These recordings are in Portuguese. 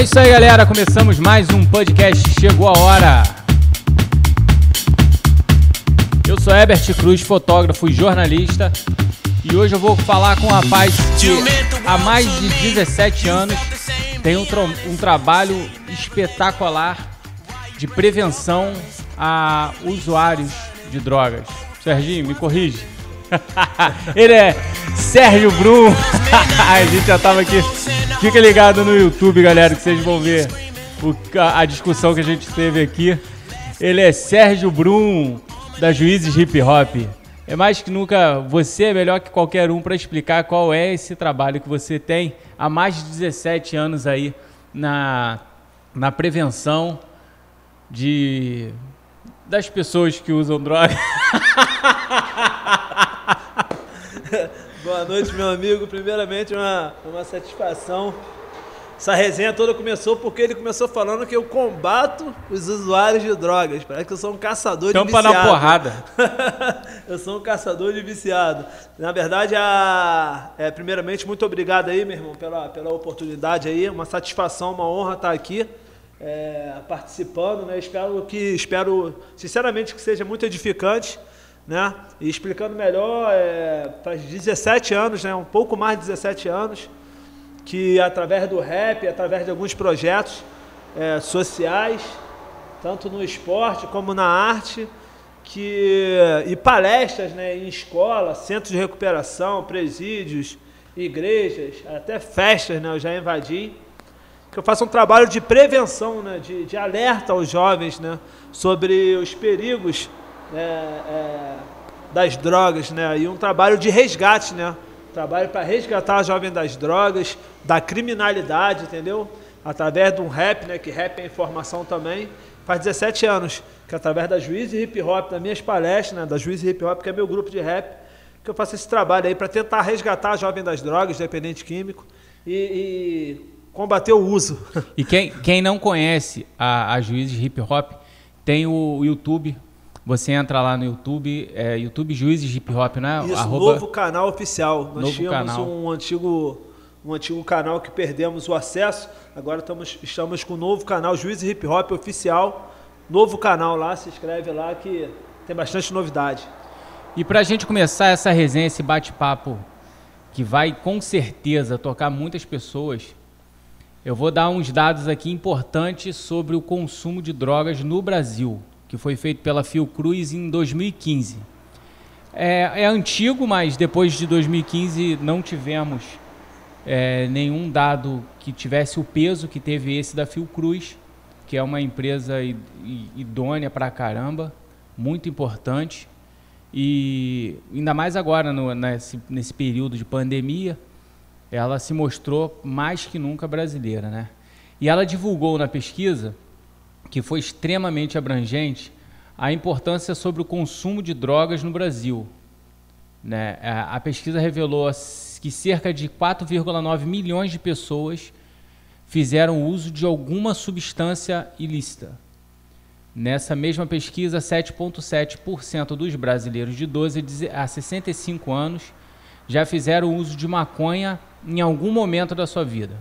É isso aí, galera. Começamos mais um podcast. Chegou a hora. Eu sou Herbert Cruz, fotógrafo e jornalista. E hoje eu vou falar com um rapaz que há mais de 17 anos tem um, tra um trabalho espetacular de prevenção a usuários de drogas. Serginho, me corrige. Ele é Sérgio Brum. a gente já tava aqui. Fica ligado no YouTube, galera, que vocês vão ver o, a, a, discussão que a gente teve aqui. Ele é Sérgio Brum, da Juízes Hip Hop. É mais que nunca, você é melhor que qualquer um para explicar qual é esse trabalho que você tem há mais de 17 anos aí na, na prevenção de das pessoas que usam droga. Boa noite, meu amigo. Primeiramente, uma, uma satisfação. Essa resenha toda começou porque ele começou falando que eu combato os usuários de drogas. Parece que eu sou um caçador Tampa de viciado. na porrada. eu sou um caçador de viciado. Na verdade, a, é, primeiramente, muito obrigado aí, meu irmão, pela, pela oportunidade aí. Uma satisfação, uma honra estar aqui. É, participando, né? Espero que, espero sinceramente que seja muito edificante né? E explicando melhor, é, faz 17 anos, né? um pouco mais de 17 anos, que através do rap, através de alguns projetos é, sociais, tanto no esporte como na arte, que, e palestras né, em escola, centros de recuperação, presídios, igrejas, até festas, né, eu já invadi, que eu faço um trabalho de prevenção, né, de, de alerta aos jovens né, sobre os perigos é, é, das drogas, né? E um trabalho de resgate, né? Trabalho para resgatar a jovem das drogas, da criminalidade, entendeu? Através de um rap, né? Que rap é informação também. Faz 17 anos que através da Juiz e Hip Hop, das minhas palestras, né? Da Juiz e Hip Hop, que é meu grupo de rap, que eu faço esse trabalho aí para tentar resgatar a jovem das drogas, dependente químico, e, e combater o uso. E quem, quem não conhece a, a Juiz de Hip Hop, tem o YouTube você entra lá no YouTube, é, YouTube Juízes Hip Hop, né? Isso, Arroba... novo canal oficial. Nós novo tínhamos canal. um antigo um antigo canal que perdemos o acesso. Agora estamos, estamos com um novo canal, Juízes Hip Hop Oficial. Novo canal lá, se inscreve lá que tem bastante novidade. E para a gente começar essa resenha, esse bate-papo, que vai com certeza tocar muitas pessoas, eu vou dar uns dados aqui importantes sobre o consumo de drogas no Brasil que foi feito pela Fiocruz em 2015. É, é antigo, mas depois de 2015 não tivemos é, nenhum dado que tivesse o peso que teve esse da Fiocruz, que é uma empresa idônea para caramba, muito importante. E ainda mais agora, no, nesse, nesse período de pandemia, ela se mostrou mais que nunca brasileira. Né? E ela divulgou na pesquisa que foi extremamente abrangente, a importância sobre o consumo de drogas no Brasil. Né? A pesquisa revelou que cerca de 4,9 milhões de pessoas fizeram uso de alguma substância ilícita. Nessa mesma pesquisa, 7,7% dos brasileiros de 12 a 65 anos já fizeram uso de maconha em algum momento da sua vida.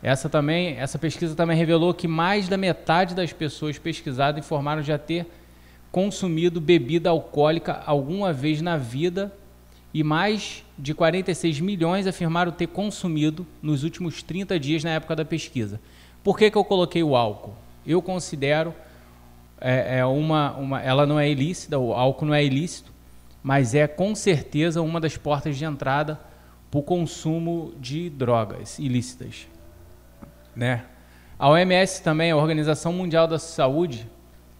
Essa, também, essa pesquisa também revelou que mais da metade das pessoas pesquisadas informaram já ter consumido bebida alcoólica alguma vez na vida e mais de 46 milhões afirmaram ter consumido nos últimos 30 dias na época da pesquisa. Por que, que eu coloquei o álcool? Eu considero é, é uma, uma, ela não é ilícita, o álcool não é ilícito, mas é com certeza uma das portas de entrada para o consumo de drogas ilícitas. Né? A OMS também, a Organização Mundial da Saúde,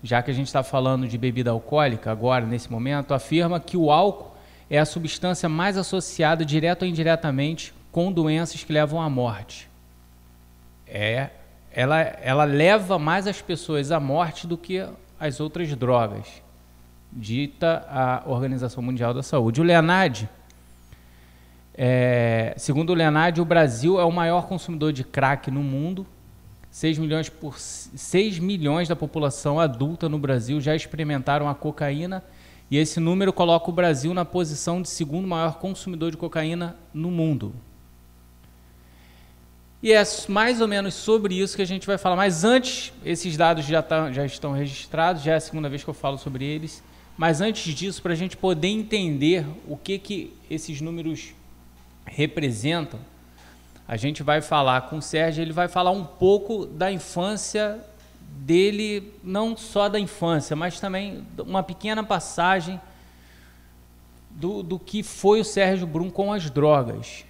já que a gente está falando de bebida alcoólica agora, nesse momento, afirma que o álcool é a substância mais associada, direto ou indiretamente, com doenças que levam à morte. É, ela, ela leva mais as pessoas à morte do que as outras drogas, dita a Organização Mundial da Saúde. O Leonardo, é, segundo o Leonardo, o Brasil é o maior consumidor de crack no mundo. 6 milhões, por, 6 milhões da população adulta no Brasil já experimentaram a cocaína e esse número coloca o Brasil na posição de segundo maior consumidor de cocaína no mundo. E é mais ou menos sobre isso que a gente vai falar. Mas antes, esses dados já, tá, já estão registrados, já é a segunda vez que eu falo sobre eles. Mas antes disso, para a gente poder entender o que, que esses números representam, a gente vai falar com o Sérgio, ele vai falar um pouco da infância dele, não só da infância, mas também uma pequena passagem do, do que foi o Sérgio Brum com as drogas.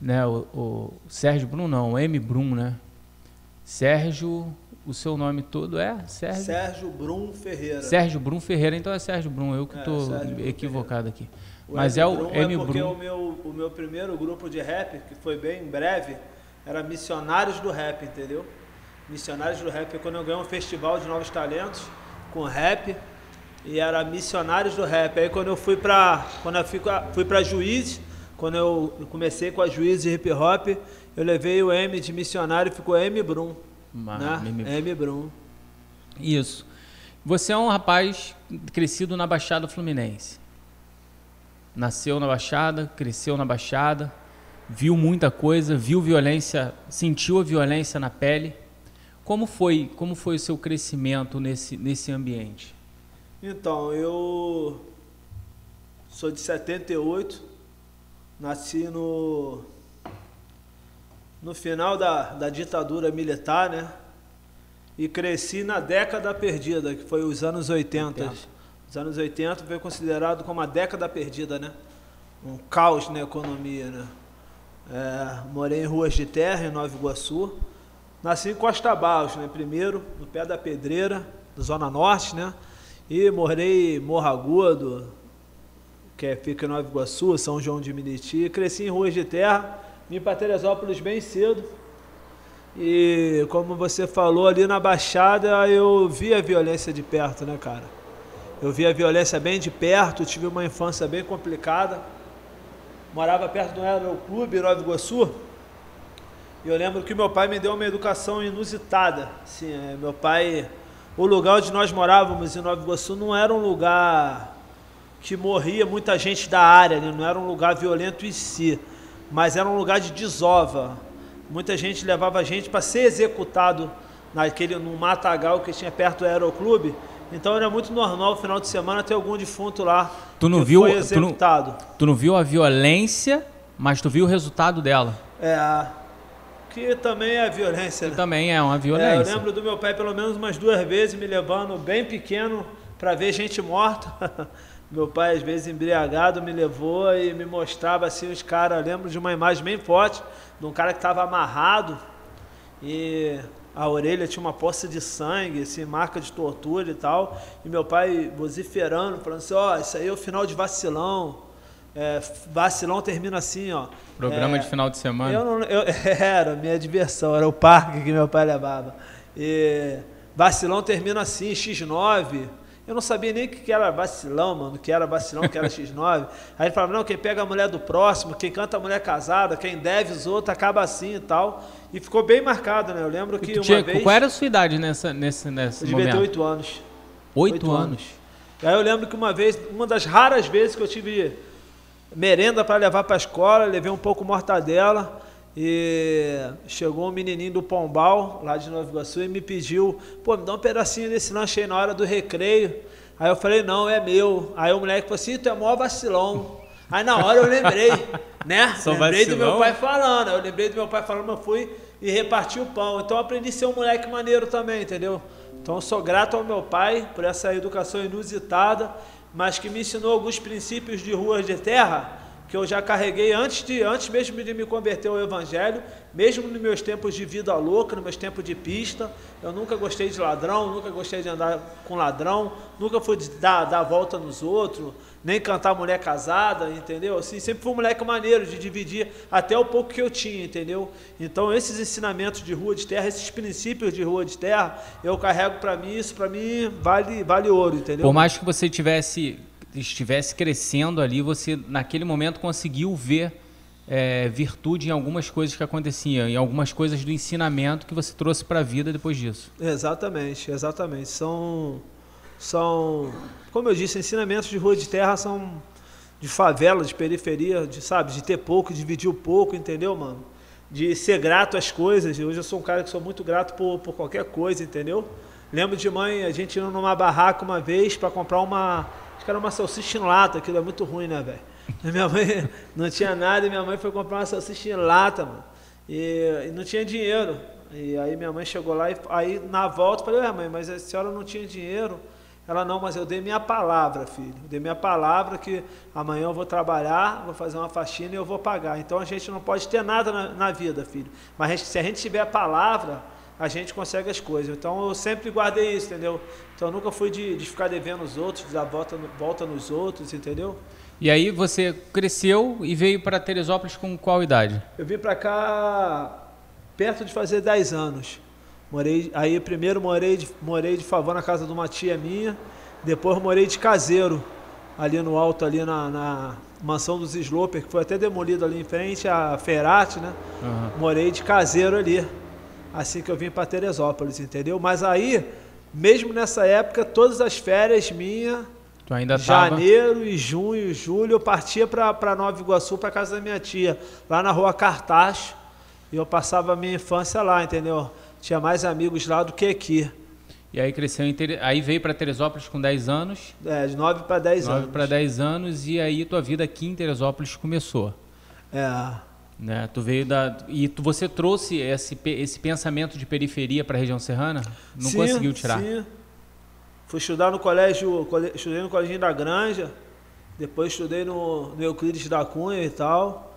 Né? O, o Sérgio Brum não, o M. Brum, né? Sérgio, o seu nome todo é Sérgio? Sérgio Brum Ferreira. Sérgio Brum Ferreira, então é Sérgio Brum, eu que estou é, equivocado aqui. O Mas M. é o Brum M. É porque Brum. O, meu, o meu primeiro grupo de rap, que foi bem breve, era Missionários do Rap, entendeu? Missionários do Rap, quando eu ganhei um festival de novos talentos com rap, e era Missionários do Rap. Aí quando eu fui para quando eu fui, fui para Juiz, quando eu comecei com a Juiz de hip hop, eu levei o M de missionário e ficou M Brum. M, M Brum. Isso. Você é um rapaz crescido na Baixada Fluminense. Nasceu na Baixada, cresceu na Baixada, viu muita coisa, viu violência, sentiu a violência na pele. Como foi, como foi o seu crescimento nesse, nesse ambiente? Então, eu sou de 78, nasci no, no final da, da ditadura militar, né? E cresci na década perdida, que foi os anos 80. 80. Os anos 80 foi considerado como a década perdida, né? Um caos na economia, né? É, morei em ruas de terra, em Nova Iguaçu. Nasci em Costa Barros, né? Primeiro, no pé da Pedreira, da Zona Norte, né? E morei em Morro Agudo, que é, fica em Nova Iguaçu, São João de Meriti. Cresci em ruas de terra, vim para Teresópolis bem cedo. E como você falou ali na Baixada, eu vi a violência de perto, né, cara? Eu vi a violência bem de perto, tive uma infância bem complicada. Morava perto do Aeroclube, Nova Iguaçu. E eu lembro que meu pai me deu uma educação inusitada. Assim, é, meu pai o lugar onde nós morávamos em Nova Iguaçu não era um lugar que morria muita gente da área, né? não era um lugar violento em si, mas era um lugar de desova. Muita gente levava a gente para ser executado naquele no matagal que tinha perto do aeroclube. Então era muito normal no final de semana ter algum defunto lá tu não viu, executado. Tu não, tu não viu a violência, mas tu viu o resultado dela. É, que também é violência. Que né? também é uma violência. É, eu lembro do meu pai pelo menos umas duas vezes me levando bem pequeno para ver gente morta. meu pai às vezes embriagado me levou e me mostrava assim os caras. Lembro de uma imagem bem forte de um cara que estava amarrado e a orelha tinha uma poça de sangue, assim, marca de tortura e tal. E meu pai vociferando, falando assim: ó, oh, isso aí é o final de vacilão. É, vacilão termina assim, ó. Programa é, de final de semana. Eu não, eu, era minha diversão, era o parque que meu pai levava. E vacilão termina assim, X9. Eu não sabia nem o que era vacilão, mano, que era vacilão, que era X9. Aí ele falava, não, quem pega a mulher do próximo, quem canta a mulher casada, quem deve os outros, acaba assim e tal. E ficou bem marcado, né? Eu lembro que uma tinha, vez... Qual era a sua idade nessa, nesse, nesse eu devia ter oito anos. Oito anos? anos. Aí eu lembro que uma vez, uma das raras vezes que eu tive merenda para levar para a escola, levei um pouco mortadela e chegou um menininho do Pombal, lá de Nova Iguaçu, e me pediu, pô, me dá um pedacinho desse lanche aí na hora do recreio. Aí eu falei, não, é meu. Aí o moleque falou assim, tu é maior vacilão. Aí na hora eu lembrei, né? Lembrei vacilão? do meu pai falando, eu lembrei do meu pai falando, eu fui e reparti o pão. Então eu aprendi a ser um moleque maneiro também, entendeu? Então sou grato ao meu pai por essa educação inusitada mas que me ensinou alguns princípios de ruas de terra que eu já carreguei antes, de, antes mesmo de me converter ao Evangelho, mesmo nos meus tempos de vida louca, nos meus tempos de pista. Eu nunca gostei de ladrão, nunca gostei de andar com ladrão, nunca fui dar, dar volta nos outros, nem cantar mulher casada, entendeu? Assim, sempre fui um moleque maneiro de dividir até o pouco que eu tinha, entendeu? Então, esses ensinamentos de rua de terra, esses princípios de rua de terra, eu carrego para mim, isso para mim vale, vale ouro, entendeu? Por mais que você tivesse estivesse crescendo ali, você naquele momento conseguiu ver é, virtude em algumas coisas que aconteciam, em algumas coisas do ensinamento que você trouxe para a vida depois disso. Exatamente, exatamente. São, são, como eu disse, ensinamentos de rua de terra são de favela, de periferia, de sabe, de ter pouco, dividir o pouco, entendeu, mano? de ser grato às coisas. Hoje eu sou um cara que sou muito grato por, por qualquer coisa, entendeu? Lembro de mãe, a gente indo numa barraca uma vez para comprar uma. Acho que era uma salsicha em lata, aquilo é muito ruim, né, velho? Minha mãe não tinha nada e minha mãe foi comprar uma salsicha em lata, mano. E, e não tinha dinheiro. E aí minha mãe chegou lá e aí na volta falei, ué mãe, mas a senhora não tinha dinheiro? Ela, não, mas eu dei minha palavra, filho. Eu dei minha palavra que amanhã eu vou trabalhar, vou fazer uma faxina e eu vou pagar. Então a gente não pode ter nada na, na vida, filho. Mas a gente, se a gente tiver a palavra, a gente consegue as coisas. Então eu sempre guardei isso, entendeu? Então eu nunca fui de, de ficar devendo os outros, de dar volta, volta nos outros, entendeu? E aí você cresceu e veio para Teresópolis com qual idade? Eu vim para cá perto de fazer 10 anos. Morei, aí primeiro morei de, morei de favor na casa de uma tia minha, depois morei de caseiro, ali no alto, ali na, na mansão dos Sloper, que foi até demolida ali em frente à Ferati, né? Uhum. Morei de caseiro ali, assim que eu vim para Teresópolis, entendeu? Mas aí, mesmo nessa época, todas as férias minhas, janeiro tava... e junho, julho, eu partia para Nova Iguaçu, para casa da minha tia, lá na rua Cartaz, e eu passava a minha infância lá, entendeu? tinha mais amigos lá do que aqui. E aí cresceu em aí veio para Teresópolis com 10 anos. É, de 9 para 10 anos. 9 para 10 anos e aí tua vida aqui em Teresópolis começou. É. Né? Tu veio da e tu, você trouxe esse esse pensamento de periferia para a região serrana? Não sim, conseguiu tirar? Sim. Fui estudar no colégio, estudei no colégio da Granja, depois estudei no, no Euclides da Cunha e tal.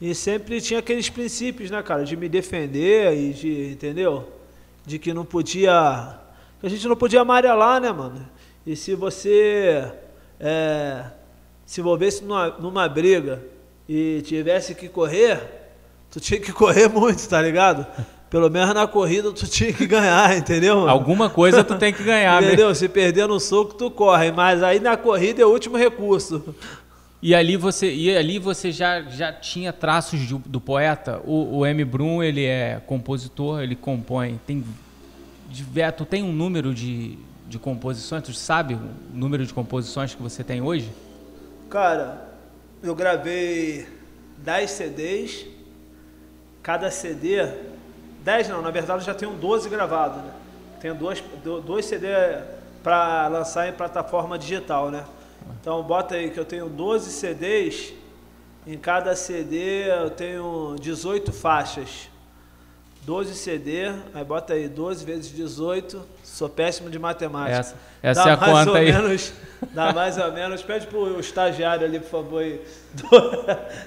E sempre tinha aqueles princípios, né, cara, de me defender e de, entendeu? De que não podia. Que a gente não podia amarelar, né, mano? E se você é, se envolvesse numa, numa briga e tivesse que correr, tu tinha que correr muito, tá ligado? Pelo menos na corrida tu tinha que ganhar, entendeu? Mano? Alguma coisa tu tem que ganhar, Entendeu? Mesmo. Se perder no soco, tu corre. Mas aí na corrida é o último recurso. E ali você, e ali você já, já tinha traços de, do poeta. O, o M. Brum ele é compositor, ele compõe. Tem, tu tem um número de, de composições? Tu sabe o número de composições que você tem hoje? Cara, eu gravei 10 CDs. Cada CD, 10 não, na verdade eu já tenho 12 gravados. Né? Tenho dois, dois CDs para lançar em plataforma digital, né? Então bota aí que eu tenho 12 CDs, em cada CD eu tenho 18 faixas. 12 CD, aí bota aí 12 vezes 18, sou péssimo de matemática. Essa, essa dá é a mais conta ou aí. Menos, dá mais ou menos, pede pro estagiário ali, por favor, aí.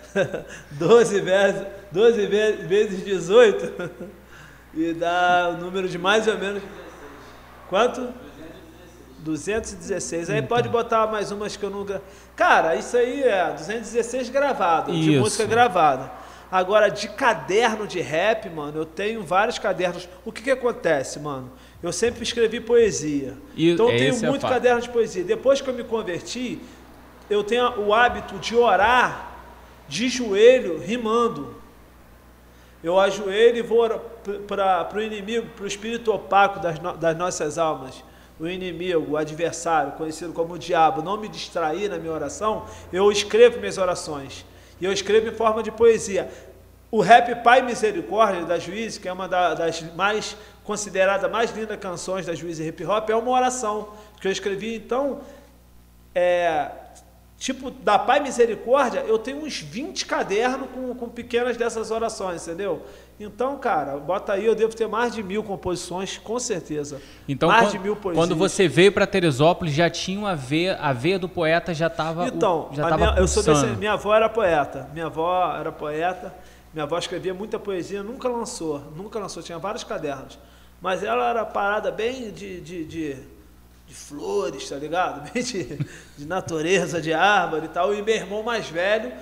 12 vezes, 12 vezes 18 e dá o número de mais ou menos. Quanto? 216. Aí pode botar mais umas que eu nunca. Cara, isso aí é 216 gravado, isso. de música gravada. Agora, de caderno de rap, mano, eu tenho vários cadernos. O que que acontece, mano? Eu sempre escrevi poesia. E então eu tenho é muito é caderno de poesia. Depois que eu me converti, eu tenho o hábito de orar de joelho, rimando. Eu ajoelho e vou para o inimigo, para o espírito opaco das, no, das nossas almas o inimigo, o adversário, conhecido como o diabo, não me distrair na minha oração, eu escrevo minhas orações. E eu escrevo em forma de poesia. O rap Pai Misericórdia da Juiz, que é uma das mais considerada mais lindas canções da Juiz Hip Hop, é uma oração que eu escrevi. Então, é, tipo, da Pai Misericórdia, eu tenho uns 20 cadernos com, com pequenas dessas orações, entendeu? Então, cara, bota aí, eu devo ter mais de mil composições, com certeza. Então, mais quando, de mil poesias. Quando você veio para Teresópolis, já tinha uma veia, a veia do poeta já estava. Então, já tava minha, eu sou desse, minha avó era poeta. Minha avó era poeta. Minha avó escrevia muita poesia, nunca lançou, nunca lançou, tinha vários cadernos. Mas ela era parada bem de, de, de, de flores, tá ligado? Bem de, de natureza, de árvore e tal. E meu irmão mais velho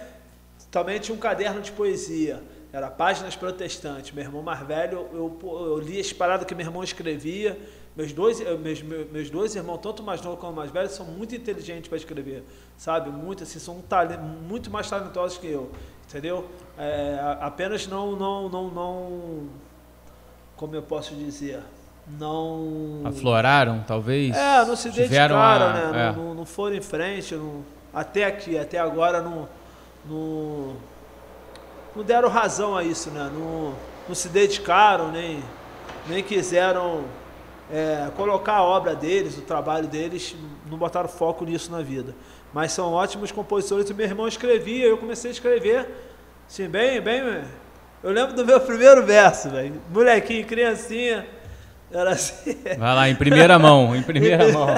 também tinha um caderno de poesia. Era Páginas Protestantes. Meu irmão mais velho, eu, eu li as paradas que meu irmão escrevia. Meus dois, meus, meus dois irmãos, tanto mais novo como mais velho, são muito inteligentes para escrever, sabe? Muito assim, são talento, muito mais talentosos que eu, entendeu? É, apenas não, não, não, não, como eu posso dizer, não afloraram, talvez. É, não se dedicaram, a, né? É. Não, não, foram em frente, não, até aqui, até agora não, não não deram razão a isso, né? Não, não se dedicaram, nem, nem quiseram é, colocar a obra deles, o trabalho deles, não botaram foco nisso na vida. Mas são ótimos compositores. E meu irmão escrevia, eu comecei a escrever, assim, bem, bem. Eu lembro do meu primeiro verso, velho. Molequinho, criancinha. Era assim. Vai lá, em primeira mão, em primeira mão.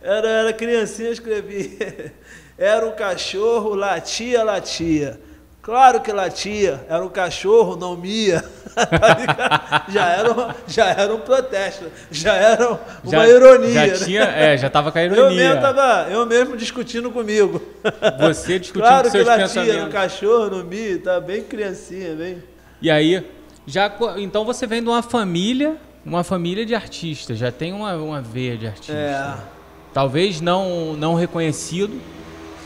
Era, era criancinha, escrevia. Era um cachorro, latia, latia. Claro que latia, era um cachorro, não mia. Tá já, era um, já era um protesto, já era uma já, ironia. Já né? tinha, é, já estava com a ironia. Eu mesmo, tava, eu mesmo discutindo comigo. Você discutindo claro com seus latia, pensamentos. Claro que latia, era um cachorro, não mia, tá bem criancinha, bem. E aí, já, então você vem de uma família, uma família de artistas, já tem uma, uma veia de artista. É. Talvez não, não reconhecido,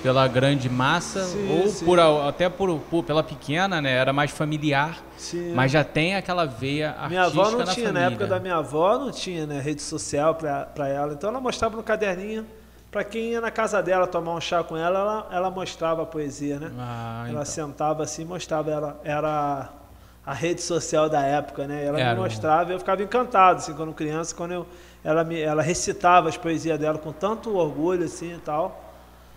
pela grande massa sim, ou sim. Por, até por, por, pela pequena, né? Era mais familiar, sim. mas já tem aquela veia artística Minha avó não na tinha, família. na época da minha avó não tinha né, rede social para ela, então ela mostrava no caderninho. Para quem ia na casa dela tomar um chá com ela, ela, ela mostrava a poesia, né? Ah, ela então. sentava assim, mostrava, ela era a rede social da época, né? Ela era me mostrava, eu ficava encantado assim quando criança, quando eu, ela me, ela recitava as poesias dela com tanto orgulho assim e tal.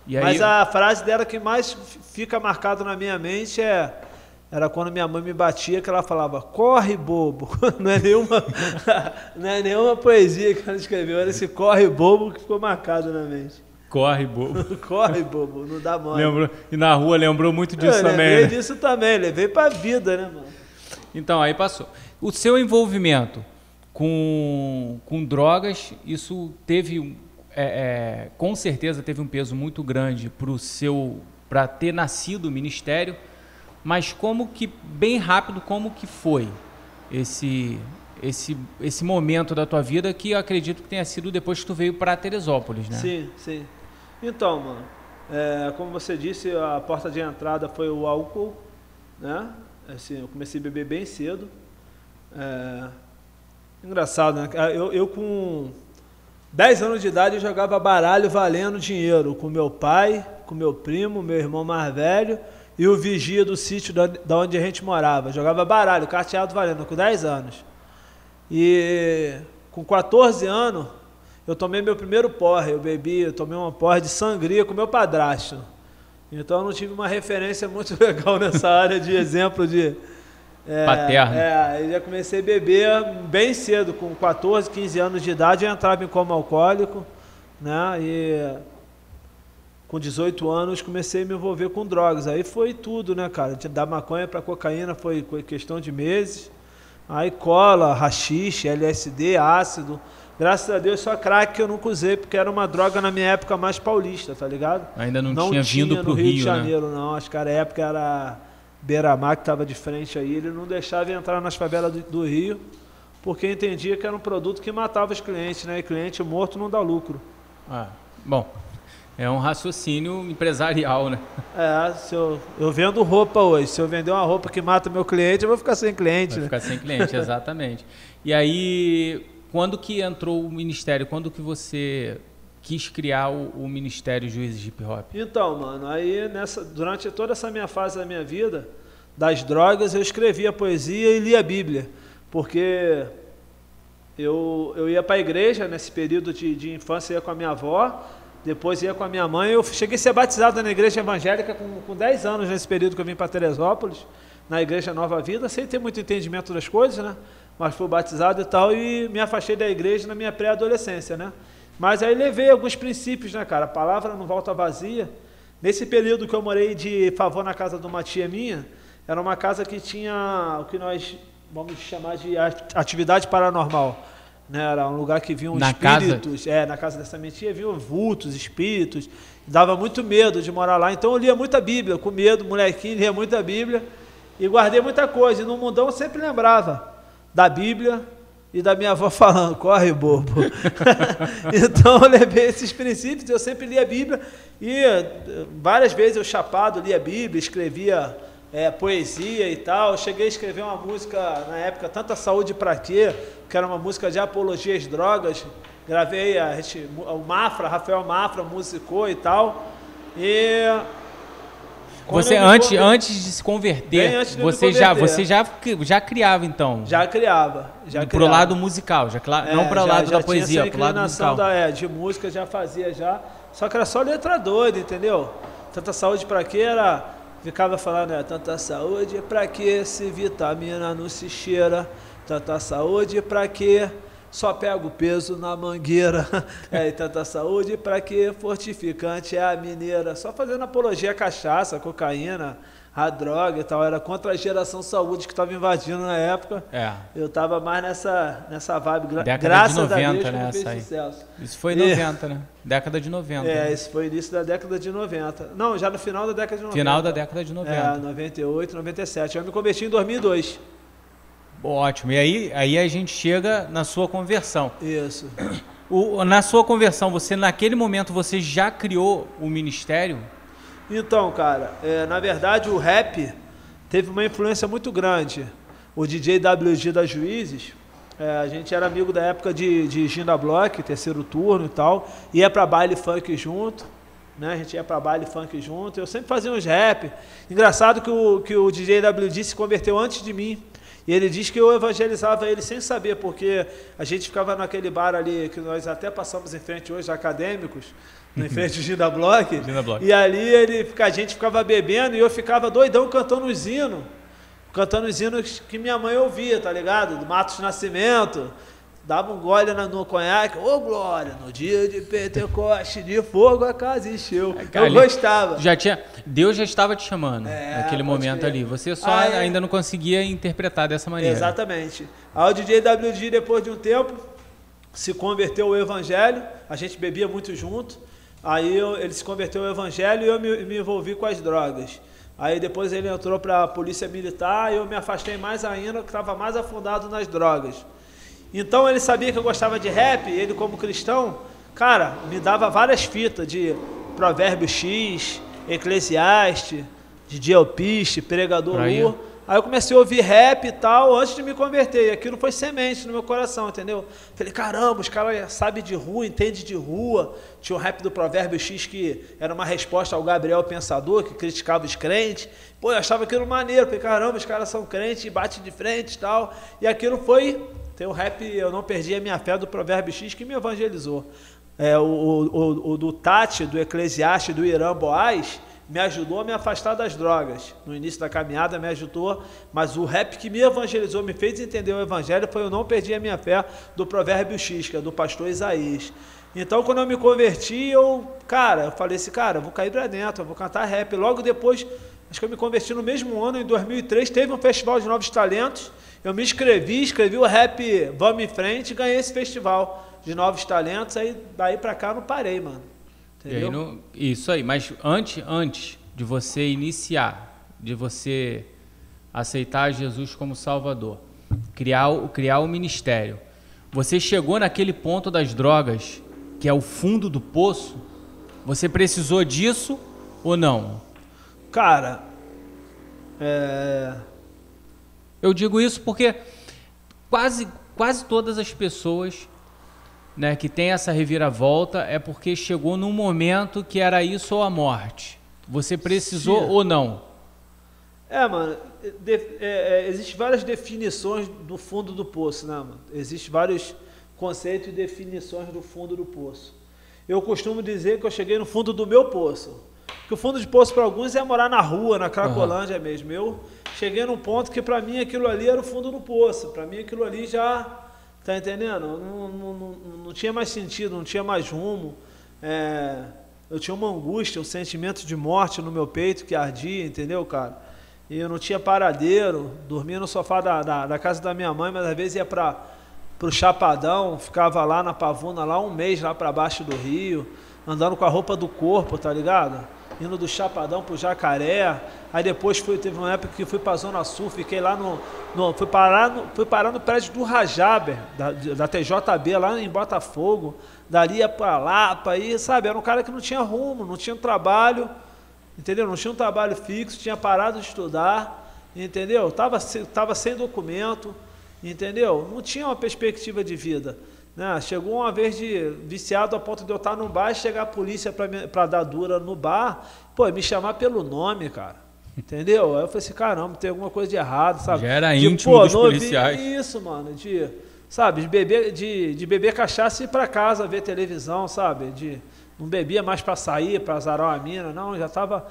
Aí, Mas a frase dela que mais fica marcada na minha mente é era quando minha mãe me batia que ela falava corre bobo. Não é nenhuma não é nenhuma poesia que ela escreveu era esse corre bobo que ficou marcado na mente. Corre bobo. Corre bobo não dá mole. Lembrou e na rua lembrou muito disso eu também lembrei né? disso também levei para vida né mano? Então aí passou. O seu envolvimento com com drogas isso teve é, é, com certeza teve um peso muito grande para o seu para ter nascido o ministério, mas como que bem rápido como que foi esse esse esse momento da tua vida que eu acredito que tenha sido depois que tu veio para Teresópolis, né? Sim, sim. Então, mano, é, como você disse, a porta de entrada foi o álcool, né? Assim, eu comecei a beber bem cedo. É, engraçado, né? Eu, eu com 10 anos de idade eu jogava baralho valendo dinheiro com meu pai, com meu primo, meu irmão mais velho e o vigia do sítio da onde a gente morava. Jogava baralho, carteado valendo, com 10 anos. E com 14 anos eu tomei meu primeiro porre, eu bebi, eu tomei uma porre de sangria com meu padrasto. Então eu não tive uma referência muito legal nessa área de exemplo de é, Paterno. É, eu já comecei a beber bem cedo, com 14, 15 anos de idade, eu entrava em coma alcoólico, né? E com 18 anos comecei a me envolver com drogas. Aí foi tudo, né, cara? Da maconha para cocaína foi questão de meses. Aí cola, rachixe, LSD, ácido. Graças a Deus só crack que eu nunca usei, porque era uma droga na minha época mais paulista, tá ligado? Ainda não, não tinha, tinha vindo pro Rio, Rio de né? Janeiro, né? não. Acho que era época era Beiramar, que estava de frente aí, ele não deixava entrar nas favelas do, do, Rio, porque entendia que era um produto que matava os clientes, né? E cliente morto não dá lucro. Ah, bom, é um raciocínio empresarial, né? É, se eu, eu vendo roupa hoje, se eu vender uma roupa que mata meu cliente, eu vou ficar sem cliente. Vai né? ficar sem cliente, exatamente. E aí, quando que entrou o ministério? Quando que você quis criar o, o Ministério Juízes Hip Hop? Então, mano, aí nessa, durante toda essa minha fase da minha vida, das drogas, eu escrevia poesia e lia a Bíblia, porque eu, eu ia para a igreja nesse período de, de infância, ia com a minha avó, depois ia com a minha mãe. Eu cheguei a ser batizado na igreja evangélica com, com 10 anos, nesse período que eu vim para Teresópolis, na igreja Nova Vida, sem ter muito entendimento das coisas, né? Mas fui batizado e tal, e me afastei da igreja na minha pré-adolescência, né? Mas aí levei alguns princípios, né, cara? A palavra não volta vazia. Nesse período que eu morei de favor na casa de uma tia minha, era uma casa que tinha o que nós vamos chamar de atividade paranormal. Né? Era um lugar que vinham na espíritos. Casa? É, na casa dessa minha tia vinham vultos, espíritos. Dava muito medo de morar lá. Então eu lia muita Bíblia, com medo, molequinho, lia muita Bíblia. E guardei muita coisa. E no mundão eu sempre lembrava da Bíblia, e da minha avó falando, corre bobo. então eu levei esses princípios, eu sempre lia a Bíblia e eh, várias vezes eu chapado lia a Bíblia, escrevia é, poesia e tal. Eu cheguei a escrever uma música na época, Tanta Saúde para Quê, que era uma música de apologia às drogas. Gravei, a, o Mafra, Rafael Mafra musicou e tal. E Quando Você antes, antes de se converter, antes de você já você já já criava então Já criava. Já pro criava. lado musical, já É, não para o lado já da poesia, pro lado musical. da, é, de música já fazia já. Só que era só letra doida, entendeu? Tanta saúde pra quê? Era. Ficava falando, né? Tanta saúde pra quê? Se vitamina não se cheira. Tanta saúde pra quê? Só pega o peso na mangueira. É, e tanta saúde pra quê? Fortificante é a mineira. Só fazendo apologia à cachaça, cocaína, a droga e tal. Era contra a geração saúde que estava invadindo na época. É. Eu tava mais nessa, nessa vibe, gra Década de graças 90, a Deus que né, fez aí. sucesso. Isso foi E- 90, né? Década de 90. É, né? esse foi início da década de 90. Não, já no final da década de 90. Final da década de 90. É, 98, 97. Eu me converti em 2002. Ótimo. E aí, aí a gente chega na sua conversão. Isso. O- na sua conversão, você naquele momento você já criou o ministério? Então, cara, é, na verdade o rap teve uma influência muito grande. O DJ WG da Juízes, é, a gente era amigo da época de, de Ginda Block, terceiro turno e tal, ia pra baile funk junto, né? A gente ia pra baile funk junto, eu sempre fazia uns rap. Engraçado que o, que o DJ WG se converteu antes de mim. E ele diz que eu evangelizava ele sem saber, porque a gente ficava naquele bar ali, que nós até passamos em frente hoje, acadêmicos, em frente ao Ginda Block. Ginda Block. E ali ele, a gente ficava bebendo e eu ficava doidão cantando os hinos. Cantando os hinos que minha mãe ouvia, tá ligado? Do Matos Nascimento. Dava um gole na- no conhaque. Ô, Glória, no dia de Pentecoste, de fogo a casa encheu. Eu Ali- gostava. Já tinha, Deus já estava te chamando É, naquele momento crer. ali. Você só é. ainda não conseguia interpretar dessa maneira. Exatamente. Aí o DJ WG, depois de um tempo, se converteu ao Evangelho. A gente bebia muito junto. Aí eu- ele se converteu ao Evangelho e eu me, me envolvi com as drogas. Aí depois ele entrou para a Polícia Militar e eu me afastei mais ainda, que estava mais afundado nas drogas. Então ele sabia que eu gostava de rap, ele como cristão, cara, me dava várias fitas de Provérbio X, Eclesiastes, de Dielpiste, Pregador Por aí. Lu. Aí eu comecei a ouvir rap e tal antes de me converter. E aquilo foi semente no meu coração, entendeu? Falei, caramba, os caras sabem de rua, entendem de rua. Tinha o rap do Provérbio X que era uma resposta ao Gabriel Pensador, que criticava os crentes. Pô, eu achava aquilo maneiro. Falei, caramba, os caras são crentes, bate de frente e tal. E aquilo foi. Tem o rap Eu Não Perdi a Minha Fé do Provérbio X que me evangelizou. É, o, o, o, o do Tati, do Eclesiastes, do Irã Boaz, me ajudou a me afastar das drogas. No início da caminhada me ajudou, mas o rap que me evangelizou, me fez entender o evangelho foi Eu Não Perdi a Minha Fé, do Provérbio X, que é do pastor Isaías. Então, quando eu me converti, eu, cara, eu falei assim, cara, eu vou cair pra dentro, eu vou cantar rap. Logo depois, acho que eu me converti no mesmo ano, em 2003, teve um festival de novos talentos, eu me inscrevi, escrevi o rap Vamos em Frente e ganhei esse festival de novos talentos, aí daí pra cá eu não parei, mano. Aí Entendeu? não- isso aí, mas antes, antes de você iniciar, de você aceitar Jesus como Salvador, criar o, criar o ministério, você chegou naquele ponto das drogas, que é o fundo do poço? Você precisou disso ou não? Cara, é... Eu digo isso porque quase, quase todas as pessoas né, que têm essa reviravolta é porque chegou num momento que era isso ou a morte. Você precisou Sim. ou não? É, mano, de, é, é, existem várias definições do fundo do poço, né, mano? Existem vários conceitos e definições do fundo do poço. Eu costumo dizer que eu cheguei no fundo do meu poço. Que o fundo de poço para alguns é morar na rua, na Cracolândia mesmo. Eu cheguei num ponto que para mim aquilo ali era o fundo do poço. Para mim aquilo ali já, tá entendendo? Não, não, não, não tinha mais sentido, não tinha mais rumo. É, eu tinha uma angústia, um sentimento de morte no meu peito que ardia, entendeu, cara? E eu não tinha paradeiro, dormia no sofá da, da, da casa da minha mãe, mas às vezes ia para o Chapadão, ficava lá na Pavuna, lá um mês, lá para baixo do rio, andando com a roupa do corpo, tá ligado? Indo do Chapadão pro Jacaré. Aí depois fui, teve uma época que fui pra Zona Sul, fiquei lá no. no fui, parar no fui parar no prédio do Rajaber, da, da TJB, lá em Botafogo. Dali ia pra lá, pra sabe? Era um cara que não tinha rumo, não tinha trabalho. Entendeu? Não tinha um trabalho fixo, tinha parado de estudar, entendeu? Tava, tava sem documento, entendeu? Não tinha uma perspectiva de vida. Né? Chegou uma vez de viciado a ponto de eu estar no bar e chegar a polícia para dar dura no bar, pô, me chamar pelo nome, cara. Entendeu? Aí eu falei assim, caramba, tem alguma coisa de errado, sabe? Já era de, íntimo pô, dos policiais. Isso, mano, de, sabe, de beber, de, de beber cachaça e ir para casa ver televisão, sabe? De, não bebia mais para sair, para zarar uma mina, não, já estava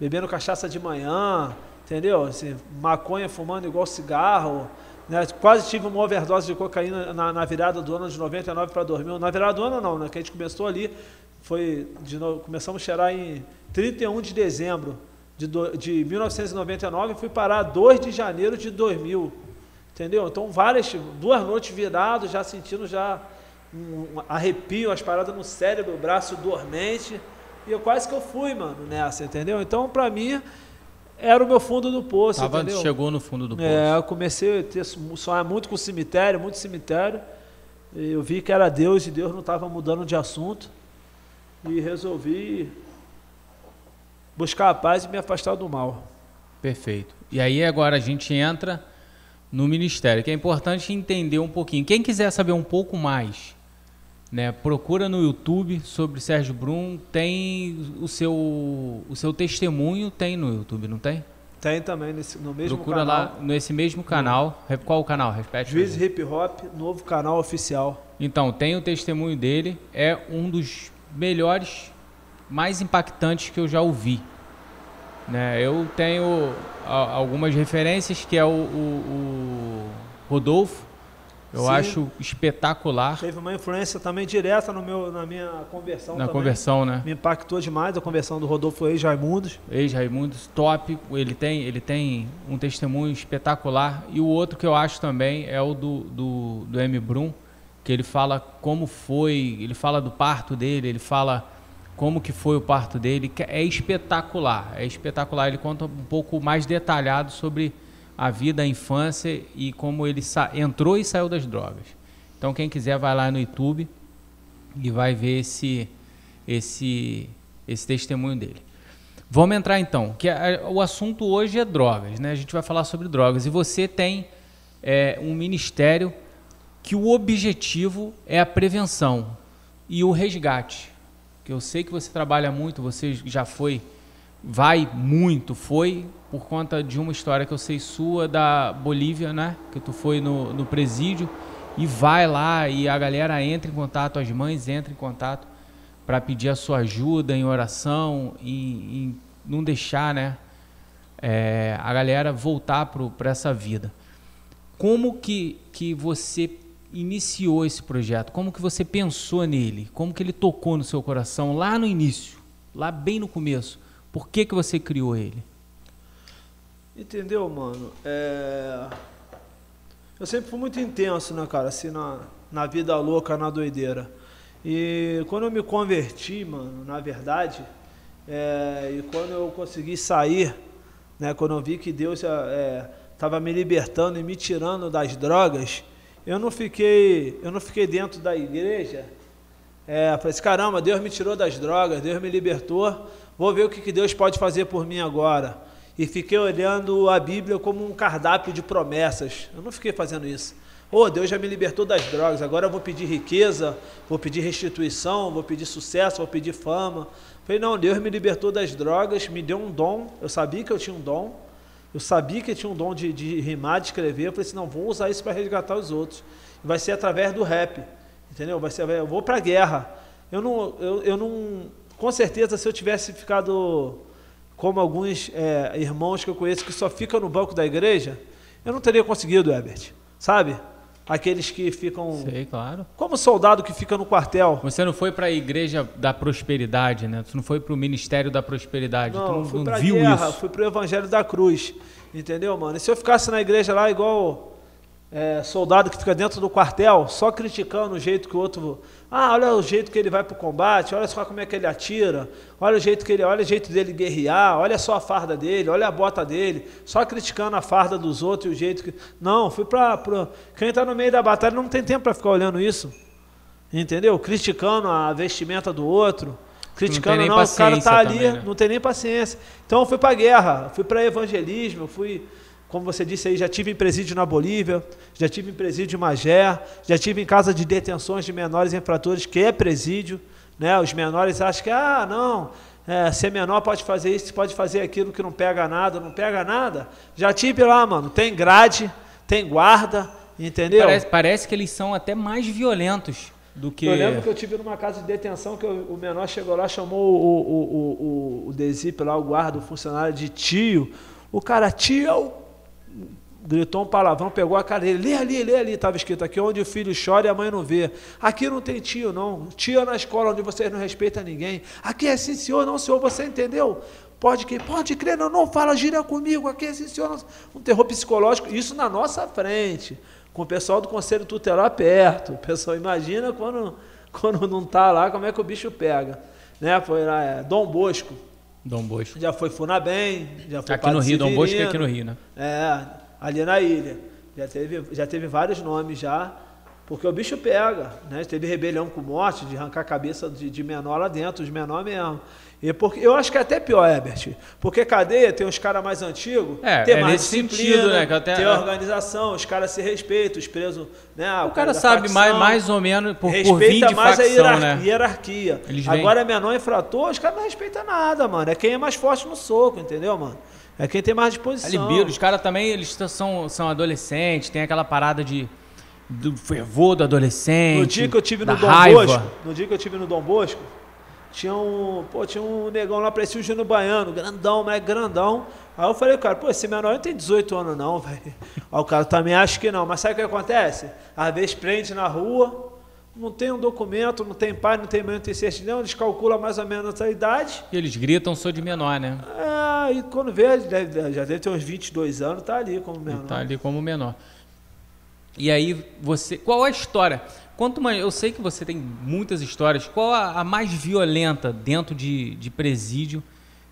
bebendo cachaça de manhã, entendeu? Assim, maconha fumando igual cigarro, né? Quase tive uma overdose de cocaína na, na virada do ano de 99 para 2000. Na virada do ano não, né? Que a gente começou ali, foi de novo, começamos a cheirar em 31 de dezembro de, do, de 1999 e fui parar 2 de janeiro de 2000. Entendeu? Então várias, duas noites viradas, já sentindo já um arrepio, as paradas no cérebro, o braço dormente. E eu quase que eu fui, mano, nessa, entendeu? Então, para mim, era o meu fundo do poço. Tava, entendeu? chegou no fundo do poço. É, eu comecei a ter, sonhar muito com o cemitério, muito cemitério. Eu vi que era Deus e Deus não estava mudando de assunto. E resolvi buscar a paz e me afastar do mal. Perfeito. E aí agora a gente entra no ministério, que é importante entender um pouquinho. Quem quiser saber um pouco mais, né, procura no YouTube sobre Sérgio Brum, tem o seu o seu testemunho tem no YouTube, não tem? Tem também nesse, no mesmo Procura canal. lá nesse mesmo canal. Qual o canal? Repete. Juiz Hip Hop, novo canal oficial. Então, tem o testemunho dele, é um dos melhores, mais impactantes que eu já ouvi. Né? Eu tenho algumas referências, que é o, o, o Rodolfo, eu Sim. acho espetacular. Teve uma influência também direta no meu, na minha conversão. Na também. conversão, né? Me impactou demais a conversão do Rodolfo ex-Raimundos. Ex-Raimundos, top. Ele tem, ele tem um testemunho espetacular. E o outro que eu acho também é o do, do, do M. Brum, que ele fala como foi, ele fala do parto dele, ele fala como que foi o parto dele. É espetacular, é espetacular. Ele conta um pouco mais detalhado sobre a vida, a infância e como ele entrou e saiu das drogas. Então quem quiser vai lá no YouTube e vai ver esse esse esse testemunho dele. Vamos entrar então, que a, o assunto hoje é drogas, né? A gente vai falar sobre drogas e você tem é, um ministério que o objetivo é a prevenção e o resgate. Que eu sei que você trabalha muito, você já foi vai muito, foi por conta de uma história que eu sei sua da Bolívia, né? Que tu foi no, no presídio e vai lá e a galera entra em contato, as mães entram em contato para pedir a sua ajuda em oração, em não deixar, né? É, a galera voltar para essa vida. Como que, que você iniciou esse projeto? Como que você pensou nele? Como que ele tocou no seu coração lá no início, lá bem no começo? Por que, que você criou ele? Entendeu, mano? É... Eu sempre fui muito intenso, né, cara? Assim, na, na vida louca, na doideira. E quando eu me converti, mano, na verdade, é... e quando eu consegui sair, né, quando eu vi que Deus estava é, me libertando e me tirando das drogas, eu não fiquei, eu não fiquei dentro da igreja. É, falei assim, caramba, Deus me tirou das drogas, Deus me libertou, vou ver o que, que Deus pode fazer por mim agora e fiquei olhando a Bíblia como um cardápio de promessas. Eu não fiquei fazendo isso. Oh, Deus já me libertou das drogas, agora eu vou pedir riqueza, vou pedir restituição, vou pedir sucesso, vou pedir fama. Falei, não, Deus me libertou das drogas, me deu um dom, eu sabia que eu tinha um dom, eu sabia que eu tinha um dom de, de rimar, de escrever, eu falei assim, não, vou usar isso para resgatar os outros. Vai ser através do rap, entendeu? Vai ser, eu vou para a guerra. Eu não, eu, eu não, com certeza, se eu tivesse ficado como alguns é, irmãos que eu conheço que só ficam no banco da igreja, eu não teria conseguido, Herbert. Sabe? Aqueles que ficam. Sei, claro. Como soldado que fica no quartel. Você não foi para a igreja da prosperidade, né? Você não foi para o ministério da prosperidade. Não, não, fui para a viu guerra, isso. fui para o evangelho da cruz. Entendeu, mano? E se eu ficasse na igreja lá igual é, soldado que fica dentro do quartel, só criticando o jeito que o outro ah, olha o jeito que ele vai para o combate, olha só como é que ele atira, olha o jeito que ele, olha o jeito dele guerrear, olha só a farda dele, olha a bota dele, só criticando a farda dos outros e o jeito que. Não, fui para. Quem está no meio da batalha não tem tempo para ficar olhando isso. Entendeu? Criticando a vestimenta do outro. Criticando, não, não o cara está ali, também, né? não tem nem paciência. Então eu fui para a guerra, fui para evangelismo, fui Como você disse aí, já tive em presídio na Bolívia, já tive em presídio em Magé, já tive em casa de detenções de menores infratores, que é presídio. Né? Os menores acham que, ah, não, é, ser menor pode fazer isso, pode fazer aquilo que não pega nada, não pega nada. Já tive lá, mano, tem grade, tem guarda, entendeu? Parece, parece que eles são até mais violentos do que. Eu lembro que eu tive numa casa de detenção que o, o menor chegou lá, chamou o, o, o, o, o Desip lá, o guarda, o funcionário de tio. O cara, tio, gritou um palavrão, pegou a cara dele, lê ali, lê ali, estava escrito aqui, onde o filho chora e a mãe não vê. Aqui não tem tio, não. Tio é na escola onde vocês não respeitam ninguém. Aqui é sim, senhor, não, senhor, você entendeu? Pode que pode crer, não, não fala, gira comigo, aqui é sim, senhor. Não. Um terror psicológico, isso na nossa frente, com o pessoal do conselho tutelar perto. O pessoal imagina quando, quando não está lá, como é que o bicho pega. Né? Foi lá, é, Dom Bosco. Dom Bosco. Já foi Funabem, já foi Aqui no Rio, Dom Bosco é aqui no Rio, né? É, ali na ilha. Já teve, já teve vários nomes já, porque o bicho pega, né? Teve rebelião com morte, de arrancar a cabeça de, de menor lá dentro, os menor mesmo. E porque, eu acho que é até pior, Herbert, porque cadeia tem os caras mais antigos, É, tem é mais sentido, né, que até- tem organização, os caras se respeitam, os presos, né? O cara sabe mais, mais ou menos por, por vir de mais a facção, hierar- né? hierarquia. Agora é menor infrator, os caras não respeitam nada, mano. É quem é mais forte no soco, entendeu, mano? É quem tem mais A disposição. libido, os caras também, eles são, são adolescentes, tem aquela parada de do fervor do adolescente. No dia que eu tive no Dom raiva. Bosco, no dia que eu tive no Dom Bosco, tinha um, pô, tinha um negão lá, parecia o Júnior Baiano, grandão, mas grandão. Aí eu falei, cara, pô, esse menor não tem 18 anos não, velho. Aí o cara também acha que não, mas sabe o que acontece? Às vezes prende na rua, não tem um documento, não tem pai, não tem mãe, não tem certidão, eles calculam mais ou menos a idade. E eles gritam, sou de menor, né? É, e quando vê, já deve ter uns 22 anos, tá ali como menor. Tá ali como menor. E aí você, qual a história? Quanto mais, eu sei que você tem muitas histórias. Qual a, a mais violenta dentro de, de presídio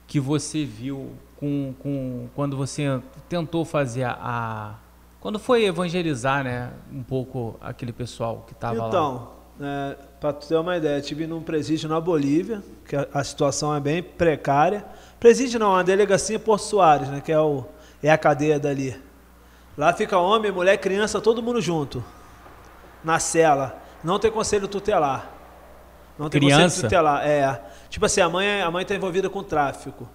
que você viu com, com quando você tentou fazer a, a- quando foi evangelizar, né, um pouco aquele pessoal que estava lá? Então, é, para tu ter uma ideia, tive num presídio na Bolívia, que a, a situação é bem precária. Presídio não, uma delegacia por Soares, né, que é, o, é a cadeia dali. Lá fica homem, mulher, criança, todo mundo junto. Na cela. Não tem conselho tutelar. Não tem Criança? conselho tutelar. É. Tipo assim, a mãe, a mãe tá envolvida com tráfico.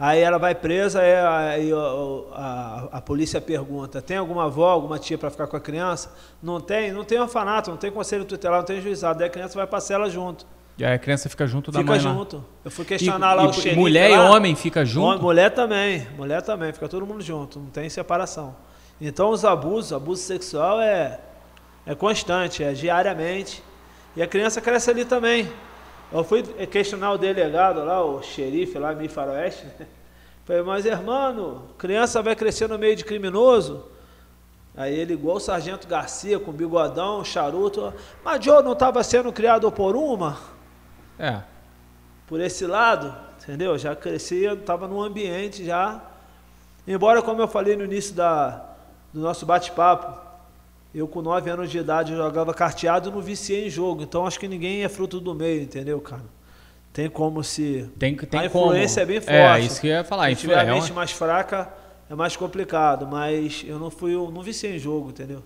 Aí ela vai presa, aí, ó, a, a polícia pergunta: tem alguma avó, alguma tia para ficar com a criança? Não tem? Não tem orfanato, não tem conselho tutelar, não tem juizado. Daí a criança vai pra cela junto. E aí a criança fica junto da Fica mãe lá. junto. Eu fui questionar lá E- o e xerife. mulher e lá. homem fica junto? Mulher também. Mulher também. Fica todo mundo junto. Não tem separação. Então os abusos, abuso sexual é, é constante, é diariamente. E a criança cresce ali também. Eu fui questionar o delegado lá, o xerife lá, meio faroeste. né? Falei, mas irmão, criança vai crescer no meio de criminoso? Aí ele, igual o Sargento Garcia, com bigodão, charuto. Mas Joe não estava sendo criado por uma? É. por esse lado, entendeu? Já crescia, estava num ambiente já. Embora, como eu falei no início da, do nosso bate-papo, eu com 9 anos de idade jogava carteado e não viciei em jogo. Então acho que ninguém é fruto do meio, entendeu, cara? Tem como se. Tem, que- tem a como. influência é bem forte. É, isso que eu ia falar. Se tiver a é uma- mente mais fraca, é mais complicado. Mas eu não fui, eu não viciei em jogo, entendeu?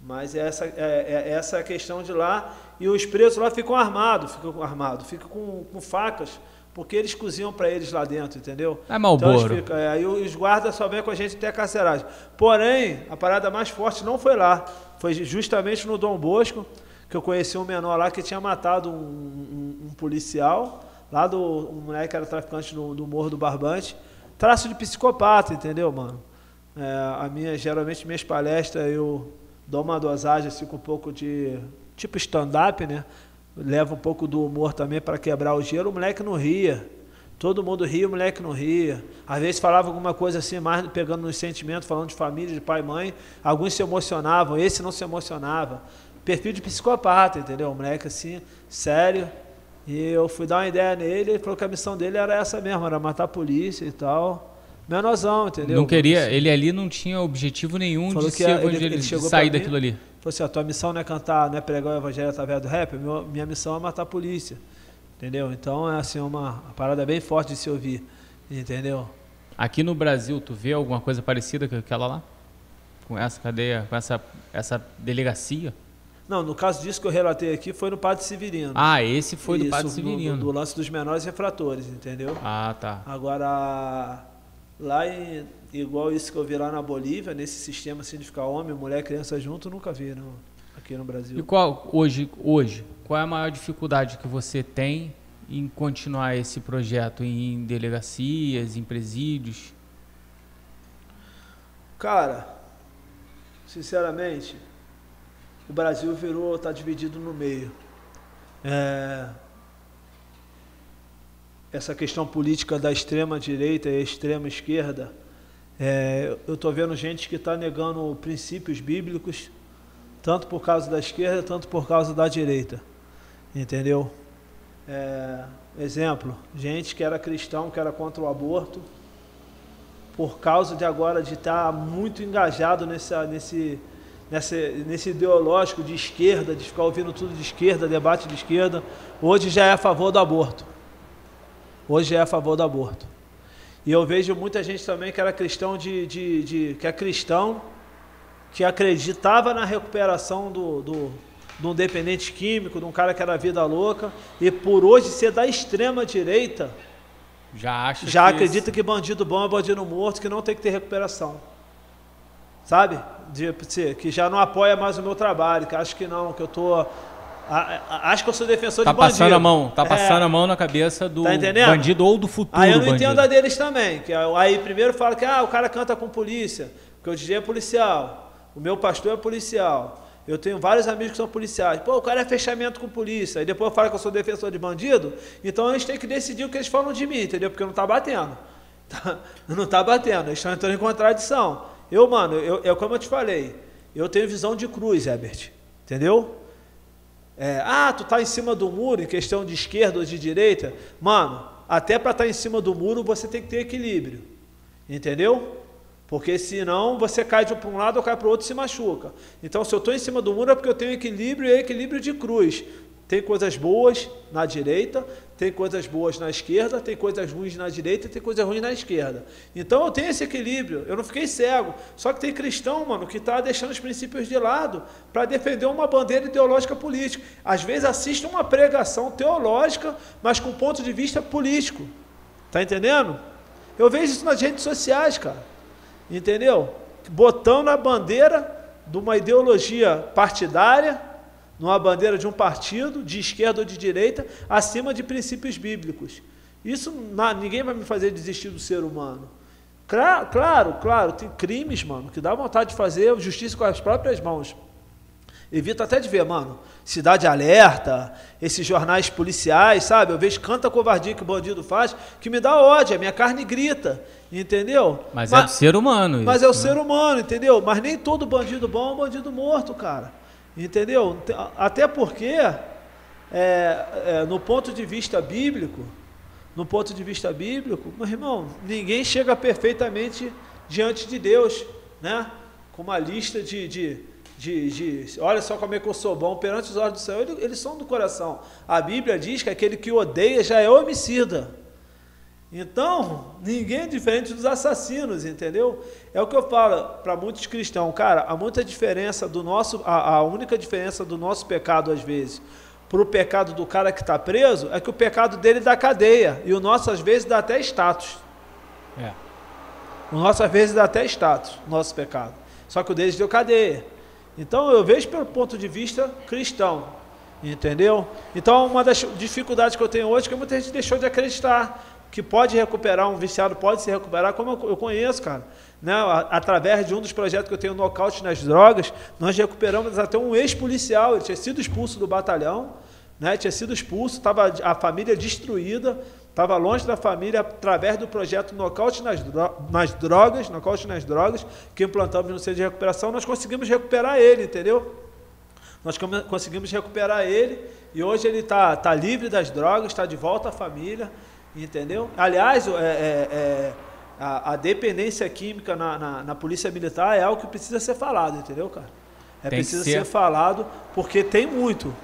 Mas essa é, é essa a questão de lá. E os presos lá ficam armados, ficam armados, ficam com, com facas, porque eles cozinham para eles lá dentro, entendeu? É Marlboro. Então, é, aí os guardas só vêm com a gente até a carceragem. Porém, a parada mais forte não foi lá. Foi justamente no Dom Bosco, que eu conheci um menor lá que tinha matado um, um- um policial, lá do um moleque que era traficante do, do Morro do Barbante. Traço de psicopata, entendeu, mano? É, a minha, geralmente, minhas palestras, eu dou uma dosagem assim, com um pouco de. tipo stand-up, né? Leva um pouco do humor também para quebrar o gelo. O moleque não ria. Todo mundo ria, o moleque não ria. Às vezes falava alguma coisa assim, mais pegando nos sentimentos, falando de família, de pai e mãe. Alguns se emocionavam, esse não se emocionava. Perfil de psicopata, entendeu? O moleque assim, sério. E eu fui dar uma ideia nele, ele falou que a missão dele era essa mesmo, era matar a polícia e tal. Menorzão, entendeu? Não queria, ele ali não tinha objetivo nenhum Falou de, que ele- ele de sair daquilo ali. Falou assim, a tua missão não é cantar, não é pregar o evangelho através do rap, minha missão é matar a polícia. Entendeu? Então é assim uma, uma parada bem forte de se ouvir. Entendeu? Aqui no Brasil, tu vê alguma coisa parecida com aquela lá? Com essa cadeia, com essa, essa delegacia? Não, no caso disso que eu relatei aqui foi no Padre Severino. Ah, esse foi do Isso, Padre Severino. Do, do lance dos menores refratores, entendeu? Ah, tá. Agora, lá em, igual isso que eu vi lá na Bolívia, nesse sistema assim de ficar homem, mulher, criança junto, nunca vi não, aqui no Brasil. E qual, hoje, hoje, qual é a maior dificuldade que você tem em continuar esse projeto em delegacias, em presídios? Cara, sinceramente, o Brasil virou, está dividido no meio. É, essa questão política da extrema direita e extrema esquerda, é, eu estou vendo gente que está negando princípios bíblicos, tanto por causa da esquerda, tanto por causa da direita. Entendeu? É, exemplo, gente que era cristão, que era contra o aborto, por causa de agora de estar tá muito engajado nessa, nesse, nesse, nesse ideológico de esquerda, de ficar ouvindo tudo de esquerda, debate de esquerda, hoje já é a favor do aborto. Hoje é a favor do aborto. E eu vejo muita gente também que era cristão de, de, de que é cristão, que acreditava na recuperação do, do, de um dependente químico, de um cara que era vida louca, e por hoje ser da extrema direita, já acha já que acredita que bandido bom é bandido morto, que não tem que ter recuperação. Sabe? De, que já não apoia mais o meu trabalho, que acha que não, que eu tô acho que eu sou defensor tá de bandido. passando a mão, tá passando é. a mão na cabeça do tá bandido ou do futuro Aí eu não bandido. entendo a deles também, que aí primeiro fala que ah, o cara canta com polícia, porque o DJ é policial, o meu pastor é policial. Eu tenho vários amigos que são policiais. Pô, o cara é fechamento com polícia. Aí depois fala que eu sou defensor de bandido. Então eles têm que decidir o que eles falam de mim, entendeu? Porque não tá batendo. Tá, não tá batendo. Eles estão entrando em contradição. Eu, mano, eu, eu, como eu te falei, eu tenho visão de cruz, Herbert. Entendeu? É, ah, tu tá em cima do muro em questão de esquerda ou de direita. Mano, até para estar tá em cima do muro você tem que ter equilíbrio. Entendeu? Porque senão você cai de um lado ou cai para o outro e se machuca. Então, se eu estou em cima do muro é porque eu tenho equilíbrio e é equilíbrio de cruz. Tem coisas boas na direita, tem coisas boas na esquerda, tem coisas ruins na direita, tem coisas ruins na esquerda. Então eu tenho esse equilíbrio, eu não fiquei cego. Só que tem cristão, mano, que está deixando os princípios de lado para defender uma bandeira ideológica política. Às vezes assiste uma pregação teológica, mas com ponto de vista político. Tá entendendo? Eu vejo isso nas redes sociais, cara. Entendeu? Botando a bandeira de uma ideologia partidária, numa bandeira de um partido, de esquerda ou de direita, acima de princípios bíblicos. Isso ninguém vai me fazer desistir do ser humano. Claro, claro, claro, tem crimes, mano, que dá vontade de fazer justiça com as próprias mãos. Evito até de ver, mano. Cidade Alerta, esses jornais policiais, sabe? Eu vejo canta covardia que o bandido faz, que me dá ódio, a minha carne grita, entendeu? Mas, mas é do ser humano. Mas isso, é o né? ser humano, entendeu? Mas nem todo bandido bom é um bandido morto, cara. Entendeu? Até porque, é, é, no ponto de vista bíblico, no ponto de vista bíblico, meu irmão, ninguém chega perfeitamente diante de Deus, né? Com uma lista de, de de, de, olha só como é que eu sou bom perante os olhos do Senhor, eles, eles são do coração. A Bíblia diz que aquele que odeia já é homicida. Então, ninguém é diferente dos assassinos, entendeu? É o que eu falo para muitos cristãos, cara, há muita diferença do nosso, a, a única diferença do nosso pecado às vezes para o pecado do cara que está preso é que o pecado dele dá cadeia e o nosso às vezes dá até status. É. O nosso às vezes dá até status, nosso pecado. Só que o deles deu cadeia. Então eu vejo pelo ponto de vista cristão, entendeu? Então uma das dificuldades que eu tenho hoje é que muita gente deixou de acreditar que pode recuperar, um viciado pode se recuperar, como eu, conheço, cara. Né? Através de um dos projetos que eu tenho, Nocaute nas Drogas, nós recuperamos até um ex-policial, ele tinha sido expulso do batalhão, né? tinha sido expulso, estava a família destruída, Estava longe da família através do projeto Nocaute nas, dro nas Drogas, Nocaute nas Drogas, que implantamos no centro de recuperação, nós conseguimos recuperar ele, entendeu? Nós conseguimos recuperar ele e hoje ele está tá livre das drogas, está de volta à família, entendeu? Aliás, é, é, é, a, a, dependência química na, na, na, polícia militar é algo que precisa ser falado, entendeu, cara? É tem preciso ser... ser... falado porque tem muito.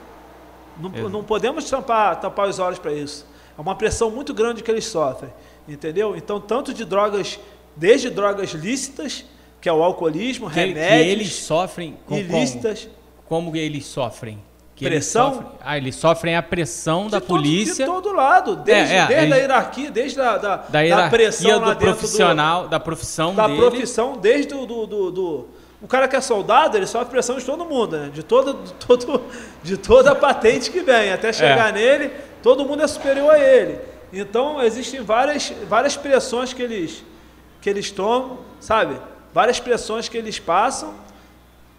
Não, não podemos tampar, tampar os olhos para isso. É uma pressão muito grande que eles sofrem. entendeu? Então, tanto de drogas, desde drogas lícitas, que é o alcoolismo, que, remédios, que eles sofrem com, ilícitas. Como, como eles sofrem? Que pressão? Eles sofrem, ah, eles sofrem a pressão de da todo, polícia. De todo lado, desde, É, é, desde ele- a hierarquia, desde a da, da hierarquia pressão do profissional, da profissão da dele. profissão, desde o do, do, do- o cara que é soldado, ele sofre pressão de todo mundo, né? De toda, de todo, de toda a patente que vem, até chegar nele, todo mundo é superior a ele. Então existem várias, várias pressões que eles, que eles tomam, sabe? Várias pressões que eles passam,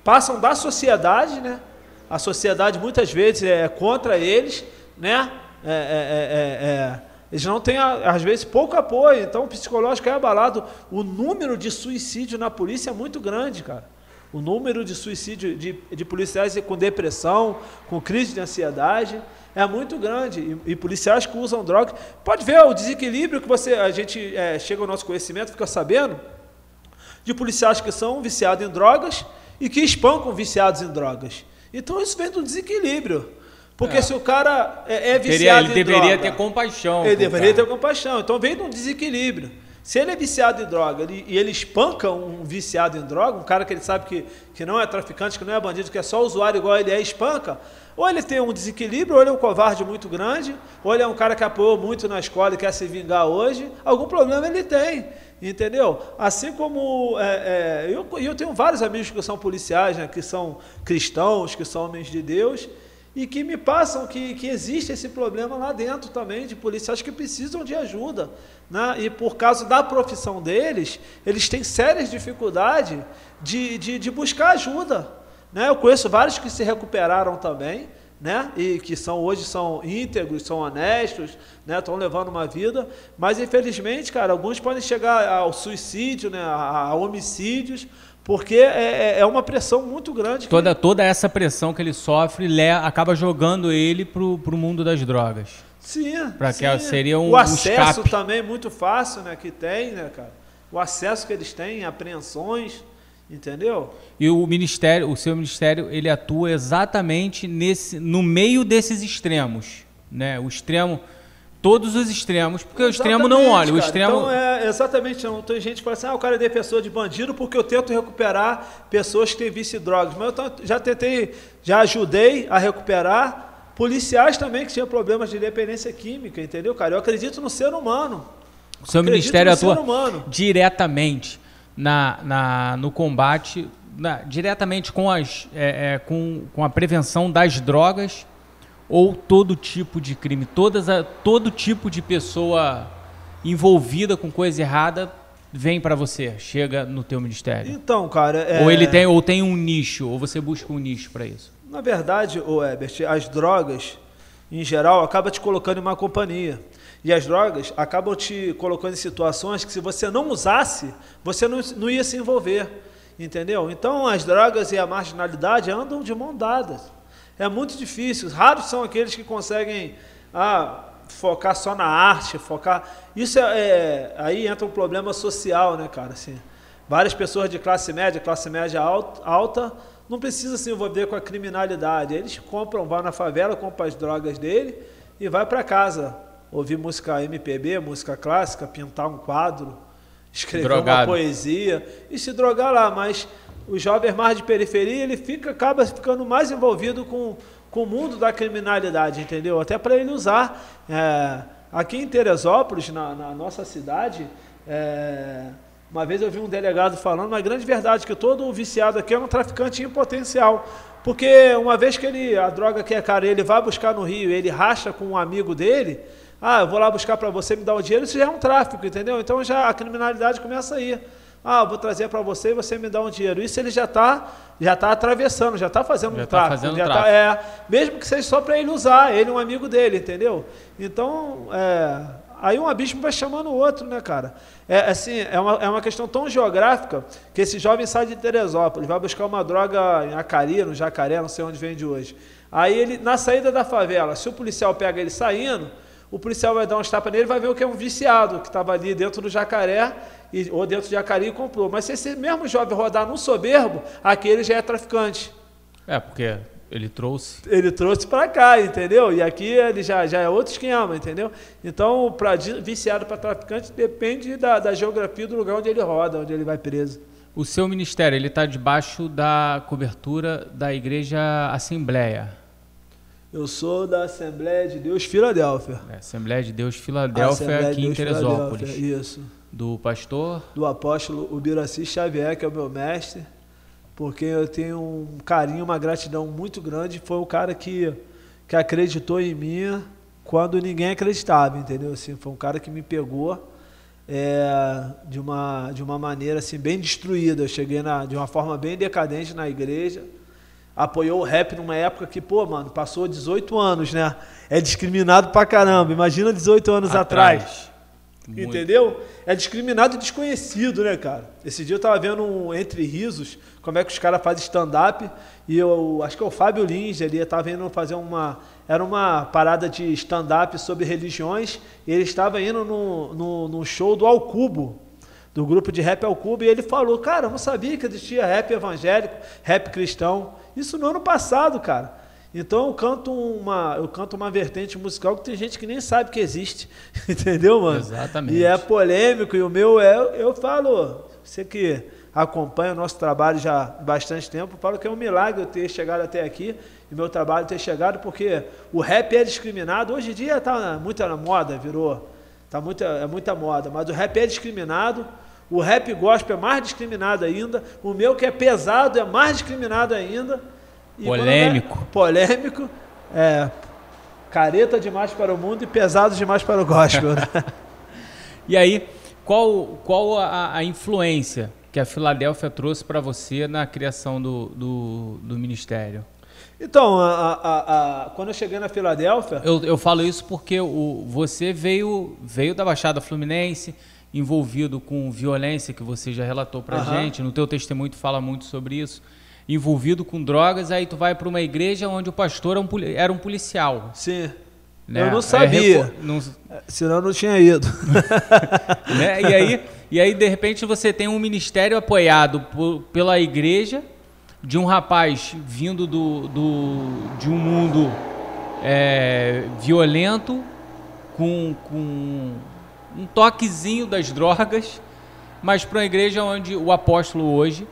passam da sociedade, né? A sociedade muitas vezes é contra eles, né? É, é, é, é, é. Eles não têm, às vezes, pouco apoio, então o psicológico é abalado. O número de suicídio na polícia é muito grande, cara. O número de suicídio de, de policiais com depressão, com crise de ansiedade, é muito grande. E, e policiais que usam drogas. Pode ver o desequilíbrio que você, a gente é, chega ao nosso conhecimento, fica sabendo, de policiais que são viciados em drogas e que espancam viciados em drogas. Então isso vem do desequilíbrio. Porque É. se o cara é, é viciado ele em deveria droga, ter compaixão. ele deveria ter cara. compaixão. Então vem de um desequilíbrio. Se ele é viciado em droga ele- e ele espanca um viciado em droga, um cara que ele sabe que, que não é traficante, que não é bandido, que é só usuário igual ele é, espanca, ou ele tem um desequilíbrio, ou ele é um covarde muito grande, ou ele é um cara que apoiou muito na escola e quer se vingar hoje, algum problema ele tem. Entendeu? Assim como é, é, eu, eu tenho vários amigos que são policiais, né, que são cristãos, que são homens de Deus, e que me passam que, que existe esse problema lá dentro também, de policiais que precisam de ajuda. Né? E por causa da profissão deles, eles têm sérias dificuldades de, de, de buscar ajuda. Né? Eu conheço vários que se recuperaram também, né? E que são hoje são íntegros, são honestos, né? Estão levando uma vida, mas infelizmente, cara, alguns podem chegar ao suicídio, né? A, a homicídios, porque é, é- é uma pressão muito grande. que- Toda, toda essa pressão que ele sofre le- acaba jogando ele pro, pro mundo das drogas. Sim. Pra que seria um- o um acesso escape. também muito fácil, né? Que tem, né, cara? O acesso que eles têm, apreensões, entendeu? E o ministério, o seu ministério, ele atua exatamente nesse, no meio desses extremos, né? O extremo, todos os extremos, porque o extremo não olha, o extremo Então, é, exatamente, não. Tem gente que fala assim, ah, o cara é defensor de bandido porque eu tento recuperar pessoas que têm vício drogas. Mas eu já tentei, já ajudei a recuperar policiais também que tinham problemas de dependência química, entendeu, cara? Eu acredito no ser humano. o seu acredito ministério atua diretamente na, na, no combate, na- diretamente com, as, é, é, com, com a prevenção das drogas ou todo tipo de crime, todas a, todo tipo de pessoa envolvida com coisa errada vem para você, chega no teu ministério. Então, cara. é- Ou ele tem ou tem um nicho, ou você busca um nicho para isso. Na verdade, o Ebert, as drogas, em geral, acabam te colocando em uma companhia. E as drogas acabam te colocando em situações que, se você não usasse, você não, não ia se envolver. Entendeu? Então, as drogas e a marginalidade andam de mão dadas. É muito difícil. Raros são aqueles que conseguem ah, focar só na arte, focar. Isso é, é- Aí entra um problema social, né, cara? Assim, várias pessoas de classe média, classe média alta, não precisam se envolver com a criminalidade. Eles compram, vão na favela, compram as drogas dele e vai para casa ouvir música MPB, música clássica, pintar um quadro, escrever uma Drogado. poesia e se drogar lá. Mas o jovem mais de periferia, ele fica, acaba ficando mais envolvido com, com o mundo da criminalidade, entendeu? Até para ele usar. É, aqui em Teresópolis, na, na nossa cidade, é, uma vez eu vi um delegado falando uma grande verdade, que todo viciado aqui é um traficante em potencial. Porque uma vez que ele, a droga que é cara, ele vai buscar no Rio, ele racha com um amigo dele, ah, eu vou lá buscar para você me dar o dinheiro, isso já é um tráfico, entendeu? Então já a criminalidade começa aí. Ah, eu vou trazer para você e você me dá um dinheiro. Isso ele já está já tá atravessando, já está fazendo Já um tá tráfico. fazendo já tráfico. Tá, é, mesmo que seja só para ele usar, ele é um amigo dele, entendeu? Então, é, aí um abismo vai chamando o outro, né, cara? É assim, é uma, é uma questão tão geográfica que esse jovem sai de Teresópolis, vai buscar uma droga em Acari, no Jacaré, não sei onde vende hoje. Aí ele, na saída da favela, se o policial pega ele saindo, o policial vai dar uns tapas nele e vai ver o que é um viciado que estava ali dentro do jacaré e- ou dentro de Acari e comprou. Mas se esse mesmo jovem rodar num soberbo, aquele já é traficante. É, porque Ele trouxe. Ele trouxe para cá, entendeu? E aqui ele já, já é outro esquema, entendeu? Então, para viciado para traficante depende da, da geografia do lugar onde ele roda, onde ele vai preso. O seu ministério, ele está debaixo da cobertura da Igreja Assembleia. Eu sou da Assembleia de Deus Filadélfia. É, Assembleia de Deus Filadélfia, Assembleia aqui de em Deus Teresópolis. Filadélfia, Isso. Do pastor. Do apóstolo Ubiraci Xavier, que é o meu mestre, porque eu tenho um carinho, uma gratidão muito grande. Foi o cara que, que acreditou em mim quando ninguém acreditava, entendeu? Assim, foi um cara que me pegou é, de, uma, de uma maneira assim, bem destruída. Eu cheguei na, de uma forma bem decadente na igreja apoiou o rap numa época que, pô, mano, passou 18 anos, né? É discriminado pra caramba. Imagina 18 anos atrás. atrás. Entendeu? É discriminado e desconhecido, né, cara? Esse dia eu tava vendo um Entre Risos, como é que os caras fazem stand-up, e eu acho que é o Fábio Lins, ele estava indo fazer uma. Era uma parada de stand-up sobre religiões, e ele estava indo no, no, no show do Alcubo, do grupo de rap Alcubo, e ele falou: Cara, eu não sabia que existia rap evangélico, rap cristão. Isso no ano passado, cara. Então eu canto uma, eu canto uma vertente musical que tem gente que nem sabe que existe, entendeu, mano? Exatamente. E é polêmico e o meu é, eu falo, você que acompanha o nosso trabalho já há bastante tempo, falo que é um milagre eu ter chegado até aqui e meu trabalho ter chegado porque o rap é discriminado. Hoje em dia está muito na moda, virou, tá muita, é muita moda, mas o rap é discriminado. O rap gospel é mais discriminado ainda. O meu, que é pesado, é mais discriminado ainda. E polêmico. É polêmico. É, careta demais para o mundo e pesado demais para o gospel. Né? e aí, qual, qual a, a, influência que a Filadélfia trouxe para você na criação do, do, do ministério? Então, a, a, a, quando eu cheguei na Filadélfia. Eu, eu falo isso porque o, você veio, veio da Baixada Fluminense, envolvido com violência, que você já relatou para uhum. gente, no teu testemunho tu fala muito sobre isso, envolvido com drogas, aí tu vai para uma igreja onde o pastor era um, era um policial. Sim. Né? Eu não sabia. É, não... Senão eu não tinha ido. né? e, aí, e aí, de repente, você tem um ministério apoiado por, pela igreja de um rapaz vindo do, do, de um mundo é, violento, com, com um toquezinho das drogas, mas para uma igreja onde o apóstolo hoje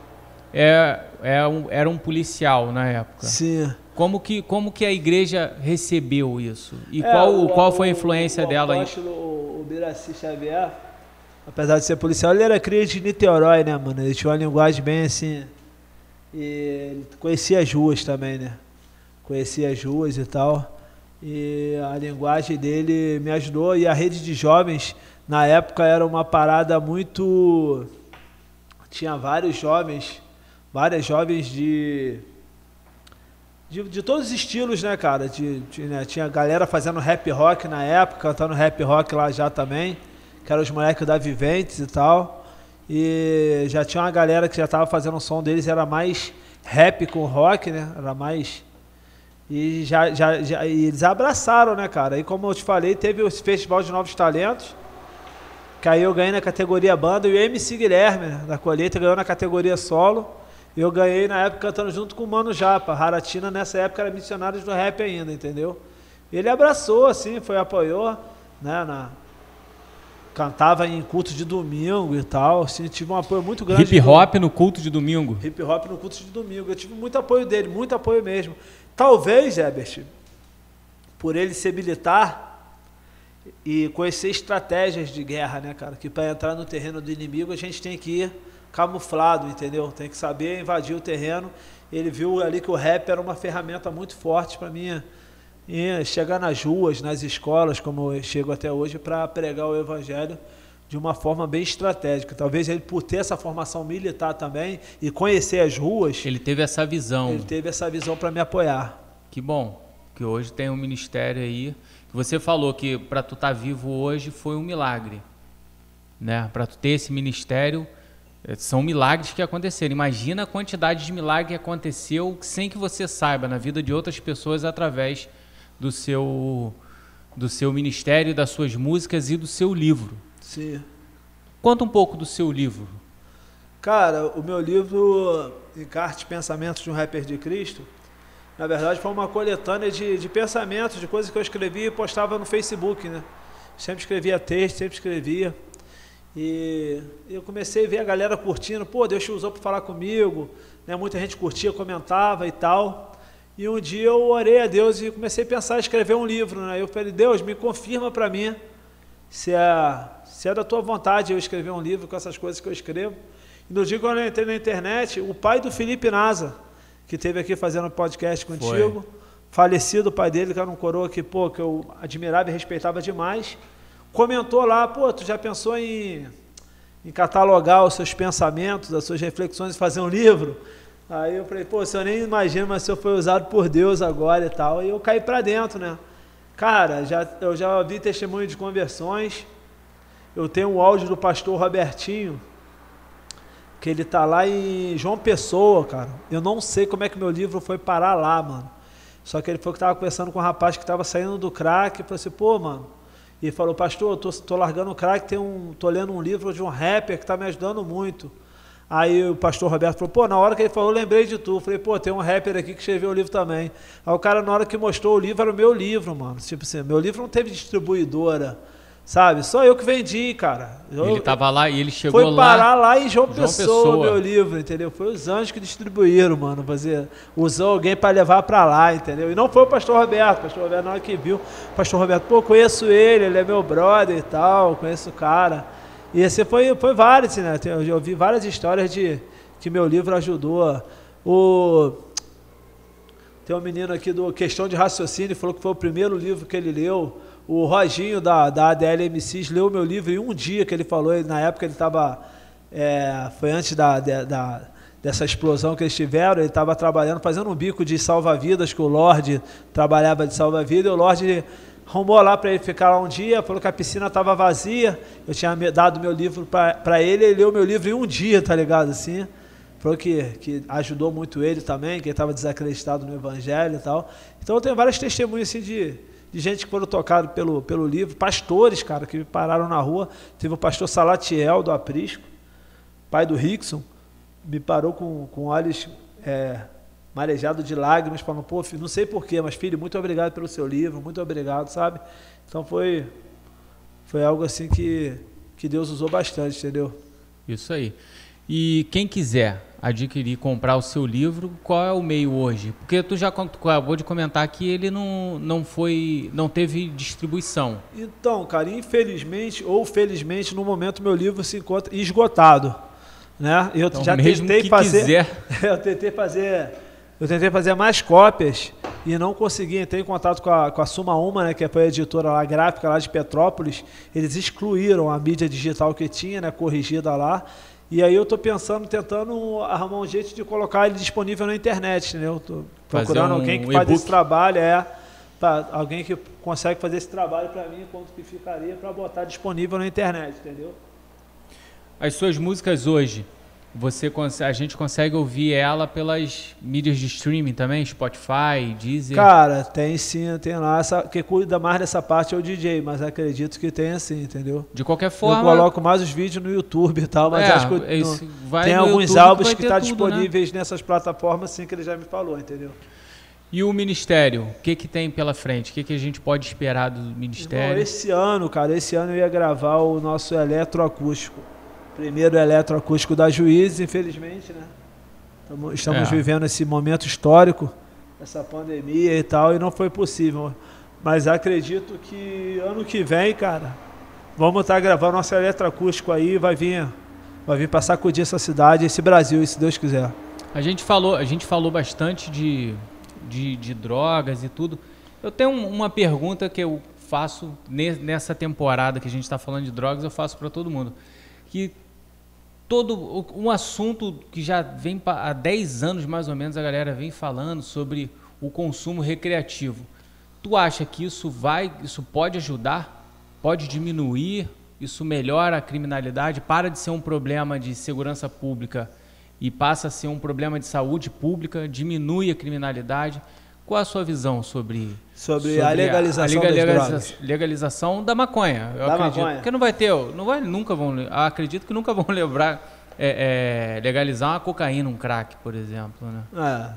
é, é um, era um policial na época. Sim. Como que, como que a igreja recebeu isso? E é, qual, o, qual foi a influência o, dela? O apóstolo, o Biraci Xavier, apesar de ser policial, ele era cria de Niterói, né, mano? Ele tinha uma linguagem bem assim... E ele conhecia as ruas também, né? Conhecia as ruas e tal e a linguagem dele me ajudou e a rede de jovens na época era uma parada muito tinha vários jovens várias jovens de de, de todos os estilos né cara de, de né? tinha galera fazendo rap rock na época cantando rap rock lá já também que eram os moleques da Viventes e tal e já tinha uma galera que já estava fazendo o som deles era mais rap com rock né era mais e já, já, já e eles abraçaram, né, cara? E como eu te falei, teve o Festival de Novos Talentos. Aí eu ganhei na categoria banda e o MC Guilherme, né, da colheita, ganhou na categoria solo. E eu ganhei na época cantando junto com o Mano Japa. Haratina nessa época era missionários do rap ainda, entendeu? Ele abraçou, assim, foi apoiou, né? Na, cantava em culto de domingo e tal. Assim, tive um apoio muito grande. Hip hop no culto de domingo. Hip hop no culto de domingo. Eu tive muito apoio dele, muito apoio mesmo. Talvez, Herbert, por ele ser militar e conhecer estratégias de guerra, né, cara? Que para entrar no terreno do inimigo a gente tem que ir camuflado, entendeu? Tem que saber invadir o terreno. Ele viu ali que o rap era uma ferramenta muito forte para mim chegar nas ruas, nas escolas, como eu chego até hoje, para pregar o evangelho de uma forma bem estratégica. Talvez ele, por ter essa formação militar também e conhecer as ruas. Ele teve essa visão. Ele teve essa visão para me apoiar. Que bom. Que hoje tem um ministério aí. Você falou que para tu estar tá vivo hoje foi um milagre. Né? Para tu ter esse ministério, eh, são milagres que aconteceram. Imagina a quantidade de milagre que aconteceu sem que você saiba na vida de outras pessoas através do seu do seu ministério, das suas músicas e do seu livro. Sim. Conta um pouco do seu livro. Cara, o meu livro, Encarte Pensamentos de um Rapper de Cristo, Na verdade, foi uma coletânea de, de pensamentos, de coisas que eu escrevia e postava no Facebook, né? Sempre escrevia texto, sempre escrevia. E eu comecei a ver a galera curtindo, pô, Deus usou para falar comigo, né? Muita gente curtia, comentava e tal. E um dia eu orei a Deus e comecei a pensar em escrever um livro, né? Eu falei, Deus, me confirma para mim se é, se é da tua vontade eu escrever um livro com essas coisas que eu escrevo. E no dia que eu entrei na internet, o pai do Felipe Nasa, que teve aqui fazendo podcast contigo. Foi. Falecido o pai dele, que era um coroa que, pô, que eu admirava e respeitava demais. Comentou lá, pô, tu já pensou em, em catalogar os seus pensamentos, as suas reflexões e fazer um livro? Aí eu falei, pô, se eu nem imagino, mas se eu foi usado por Deus agora e tal. E eu caí para dentro, né? Cara, já, eu já vi testemunho de conversões. Eu tenho um áudio do pastor Robertinho, que ele tá lá em João Pessoa, cara. Eu não sei como é que meu livro foi parar lá, mano. Só que ele foi que tava conversando com um rapaz que tava saindo do crack, e falou assim, pô, mano. E falou, pastor, eu tô, tô largando o crack, tem um, tô lendo um livro de um rapper que tá me ajudando muito. Aí o pastor Roberto falou, pô, na hora que ele falou, eu lembrei de tu. Eu falei, pô, tem um rapper aqui que escreveu o livro também. Aí o cara, na hora que mostrou o livro, era o meu livro, mano. Tipo assim, meu livro não teve distribuidora. Sabe? Só eu que vendi, cara. Eu, ele tava lá e ele chegou lá. Foi parar lá em João, João Pessoa, Pessoa, meu livro, entendeu? Foi os anjos que distribuíram, mano. Fazer, usou alguém para levar para lá, entendeu? E não foi o pastor Roberto. O pastor Roberto, na hora que viu, o pastor Roberto, pô, conheço ele, ele é meu brother e tal, conheço o cara. E esse foi, foi vários, né? Eu ouvi várias histórias de que meu livro ajudou. O, tem um menino aqui do Questão de Raciocínio, falou que foi o primeiro livro que ele leu. O Roginho da, da ADL leu meu livro em um dia que ele falou, ele, na época ele estava. É, foi antes da, da, dessa explosão que eles tiveram, ele estava trabalhando, fazendo um bico de salva-vidas, que o Lorde trabalhava de salva-vida, e o Lorde arrumou lá para ele ficar lá um dia, falou que a piscina estava vazia, eu tinha dado meu livro para ele, ele leu meu livro em um dia, tá ligado, assim, falou que, que ajudou muito ele também, que ele estava desacreditado no evangelho e tal, então eu tenho várias testemunhas, assim, de de gente que foram tocados pelo, pelo livro, pastores, cara, que pararam na rua. Teve o pastor Salatiel, do Aprisco, pai do Rickson, me parou com, com olhos é, marejados de lágrimas, falando, pô, filho, não sei porquê, mas filho, muito obrigado pelo seu livro, muito obrigado, sabe? Então foi, foi algo assim que, que Deus usou bastante, entendeu? Isso aí. E quem quiser adquirir, comprar o seu livro, qual é o meio hoje? Porque tu já acabou de comentar que ele não, não foi, não teve distribuição. Então, cara, infelizmente ou felizmente, no momento meu livro se encontra esgotado, né? Eu então, já tentei fazer, quiser. eu tentei fazer, eu tentei fazer mais cópias e não consegui. Entrei em contato com a, com a Suma Uma, né, que foi a editora lá, gráfica lá de Petrópolis. Eles excluíram a mídia digital que tinha, né, corrigida lá e aí eu estou pensando, tentando arrumar um jeito de colocar ele disponível na internet, entendeu? Estou procurando um alguém que faz esse trabalho, é, pra, alguém que consegue fazer esse trabalho para mim, quanto que ficaria para botar disponível na internet, entendeu? As suas músicas hoje, você a gente consegue ouvir ela pelas mídias de streaming também, Spotify, Deezer? Cara, tem sim, tem lá. Essa, que cuida mais dessa parte é o DJ, mas acredito que tem assim, entendeu? De qualquer forma. Eu coloco mais os vídeos no YouTube e tal, mas é, acho que no, tem alguns YouTube álbuns que estão tá né? disponíveis né? nessas plataformas, sim, que ele já me falou, entendeu? E o Ministério, o que, que tem pela frente? O que, que a gente pode esperar do Ministério? Irmão, esse ano, cara, esse ano eu ia gravar o nosso eletroacústico primeiro eletroacústico da Juiz, infelizmente, né? Estamos é. vivendo esse momento histórico, essa pandemia e tal, e não foi possível. Mas acredito que ano que vem, cara, vamos estar gravando nosso eletroacústico aí, vai vir, vai vir para sacudir essa cidade, esse Brasil, se Deus quiser. A gente falou, a gente falou bastante de, de, de drogas e tudo. Eu tenho uma pergunta que eu faço nessa temporada que a gente está falando de drogas, eu faço para todo mundo. Que todo um assunto que já vem há 10 anos mais ou menos a galera vem falando sobre o consumo recreativo. Tu acha que isso vai, isso pode ajudar? Pode diminuir? Isso melhora a criminalidade? Para de ser um problema de segurança pública e passa a ser um problema de saúde pública? Diminui a criminalidade? Qual a sua visão sobre, sobre, sobre a legalização, a, a legaliza, legalização da maconha? Eu da acredito. Maconha. Porque não vai ter, não vai, nunca vão, acredito que nunca vão lembrar é, é, legalizar uma cocaína, um crack, por exemplo, né?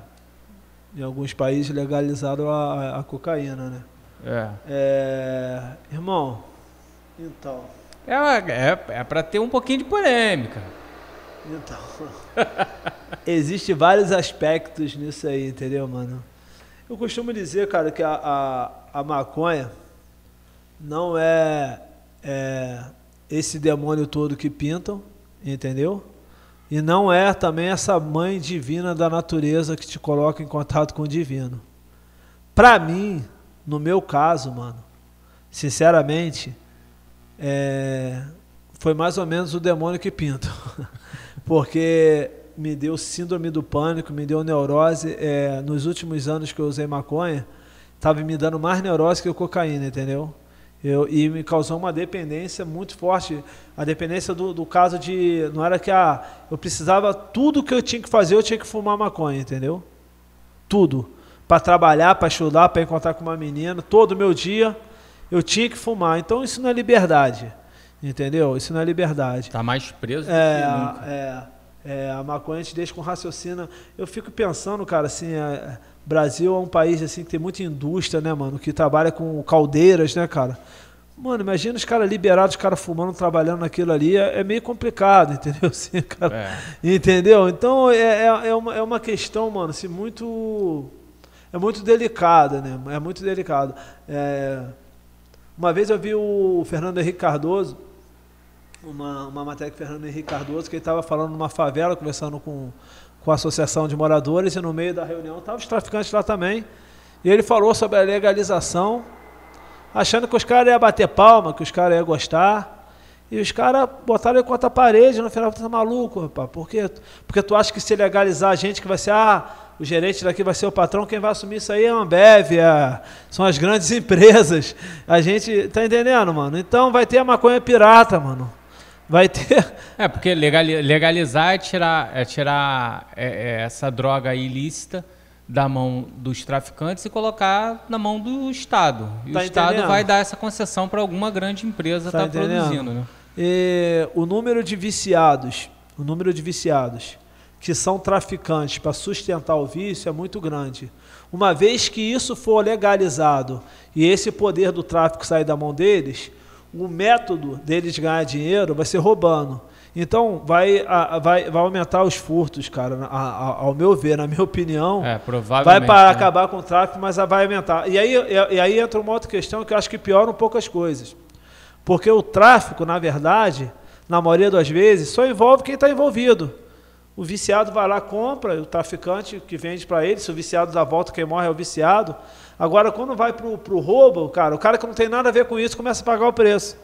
É. em alguns países legalizaram a, a cocaína, né? É. É, irmão, então, É, é, é para ter um pouquinho de polêmica. então, existe vários aspectos nisso aí, entendeu, mano? Eu costumo dizer, cara, que a, a, a maconha não é, é esse demônio todo que pintam, entendeu? E não é também essa mãe divina da natureza que te coloca em contato com o divino. Pra mim, no meu caso, mano, sinceramente, é, foi mais ou menos o demônio que pinta. Porque me deu síndrome do pânico, me deu neurose. é, nos últimos anos que eu usei maconha, estava me dando mais neurose que a cocaína, entendeu? Eu, e me causou uma dependência muito forte. A dependência do, do caso de. Não era que ah, eu precisava. Tudo que eu tinha que fazer, eu tinha que fumar maconha, entendeu? Tudo. Para trabalhar, para estudar, para encontrar com uma menina. Todo o meu dia eu tinha que fumar. Então isso não é liberdade. Entendeu? Isso não é liberdade. Tá mais preso do É, que nunca. é, é, a maconha te deixa com raciocínio. Eu fico pensando, cara, assim, é, Brasil é um país assim que tem muita indústria, né, mano, que trabalha com caldeiras, né, cara. Mano, imagina os caras liberados, os caras fumando, trabalhando naquilo ali, é, é meio complicado, entendeu? Assim, cara, É. Entendeu? Então é, é, é, uma, é uma questão, mano, assim, muito. É muito delicada, né? É muito delicado. É, uma vez eu vi o Fernando Henrique Cardoso, uma, uma matéria o Fernando Henrique Cardoso, que ele estava falando numa favela, conversando com, com a associação de moradores, e no meio da reunião estavam os traficantes lá também. E ele falou sobre a legalização, achando que os caras iam bater palma, que os caras iam gostar. E os caras botaram ele contra a parede, no final, tá maluco, rapaz. Por quê? Porque tu acha que se legalizar a gente que vai ser, ah, o gerente daqui vai ser o patrão, quem vai assumir isso aí é a Ambev, é- são as grandes empresas. A gente, tá entendendo, mano? Então vai ter a maconha pirata, mano. Vai ter. É, porque legali- legalizar é tirar, é tirar é, é, essa droga ilícita da mão dos traficantes e colocar na mão do Estado. E Tá o Estado entendendo? vai dar essa concessão para alguma grande empresa Tá estar entendendo? produzindo, né? E o número de viciados, o número de viciados que são traficantes para sustentar o vício é muito grande. Uma vez que isso for legalizado e esse poder do tráfico sair da mão deles, o método deles ganhar dinheiro vai ser roubando. Então vai, a- vai, vai aumentar os furtos, cara. a- a- ao meu ver, na minha opinião, É, vai para né? acabar com o tráfico, mas vai aumentar. E aí, e, e aí entra uma outra questão que eu acho que piora um pouco as coisas. Porque o tráfico, na verdade, na maioria das vezes, só envolve quem está envolvido. O viciado vai lá, compra, o traficante que vende para ele, se o viciado dá volta, quem morre é o viciado. Agora, quando vai para o roubo, cara, o cara que não tem nada a ver com isso começa a pagar o preço.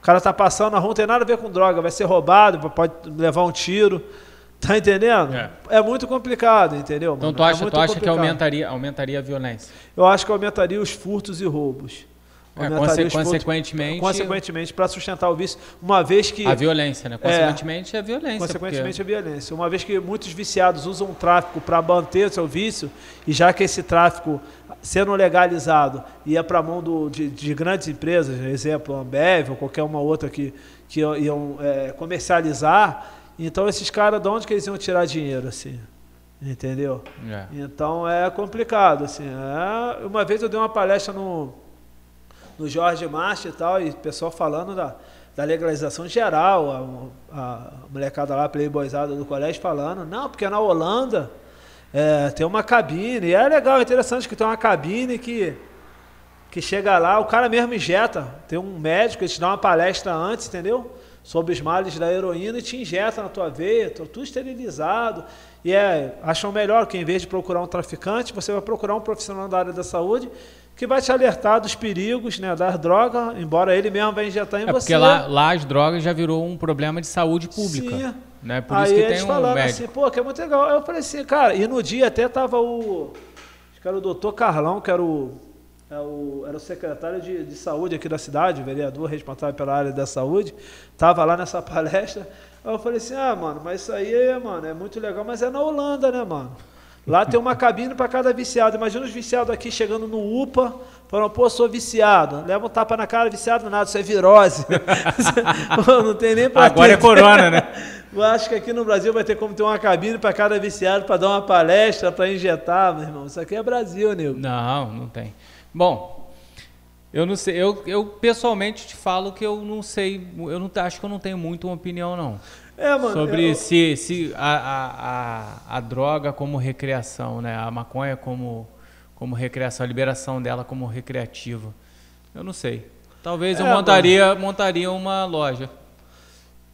O cara tá passando na rua, não tem nada a ver com droga, vai ser roubado, pode levar um tiro. Tá entendendo? É. É, muito complicado, entendeu? Então mano? tu É acha, muito tu acha que aumentaria, aumentaria a violência? Eu acho que aumentaria os furtos e roubos. É, consequentemente, consequentemente, para sustentar o vício, uma vez que. a violência, né? Consequentemente, é, a violência. Consequentemente, a violência. Uma vez que muitos viciados usam o tráfico para manter o seu vício, e já que esse tráfico, sendo legalizado, ia para a mão do- de, de grandes empresas, exemplo, Ambev ou qualquer uma outra que, que iam, é, comercializar, então esses caras, de onde que eles iam tirar dinheiro, assim? Entendeu? porque- é. Então é complicado, assim. É, uma vez eu dei uma palestra no, no Jorge Marcha e tal, e o pessoal falando da, da legalização geral, a, a molecada lá, playboyzada do colégio, falando, não, porque na Holanda é, tem uma cabine, e é legal, é interessante que tem uma cabine que, que chega lá, o cara mesmo injeta, tem um médico, ele te dá uma palestra antes, entendeu? Sobre os males da heroína e te injeta na tua veia, tu- tudo esterilizado. E é, acham melhor que em vez de procurar um traficante, você vai procurar um profissional da área da saúde que vai te alertar dos perigos, né, das drogas, embora ele mesmo vai injetar em É você. porque lá, lá as drogas já virou um problema de saúde pública. Sim. Né? Por Aí isso que eles tem um falaram médico. assim, pô, que é muito legal. Aí eu falei assim, cara, e no dia até tava o. Acho que era o doutor Carlão, que era o. é o- era o secretário de, de saúde aqui da cidade, o vereador responsável pela área da saúde, tava lá nessa palestra. Aí eu falei assim, ah, mano, mas isso aí, mano, é muito legal, mas é na Holanda, né, mano? Lá tem uma cabine para cada viciado. Imagina os viciados aqui chegando no UPA, falando, pô, sou viciado. Leva um tapa na cara, viciado nada, isso é virose. não tem nem para Agora é corona, né? Eu acho que aqui no Brasil vai ter como ter uma cabine para cada viciado, para dar uma palestra, para injetar, meu irmão. Isso aqui é Brasil, nego. Não, não tem. Bom, eu não sei, eu, eu pessoalmente te falo que eu não sei, eu não acho que eu não tenho muito uma opinião, não. É, mano, sobre eu... se, se a, a, a, a, droga como recreação, né? A maconha como, como recreação, a liberação dela como recreativa. Eu não sei. Talvez é, eu montaria, mano. montaria uma loja.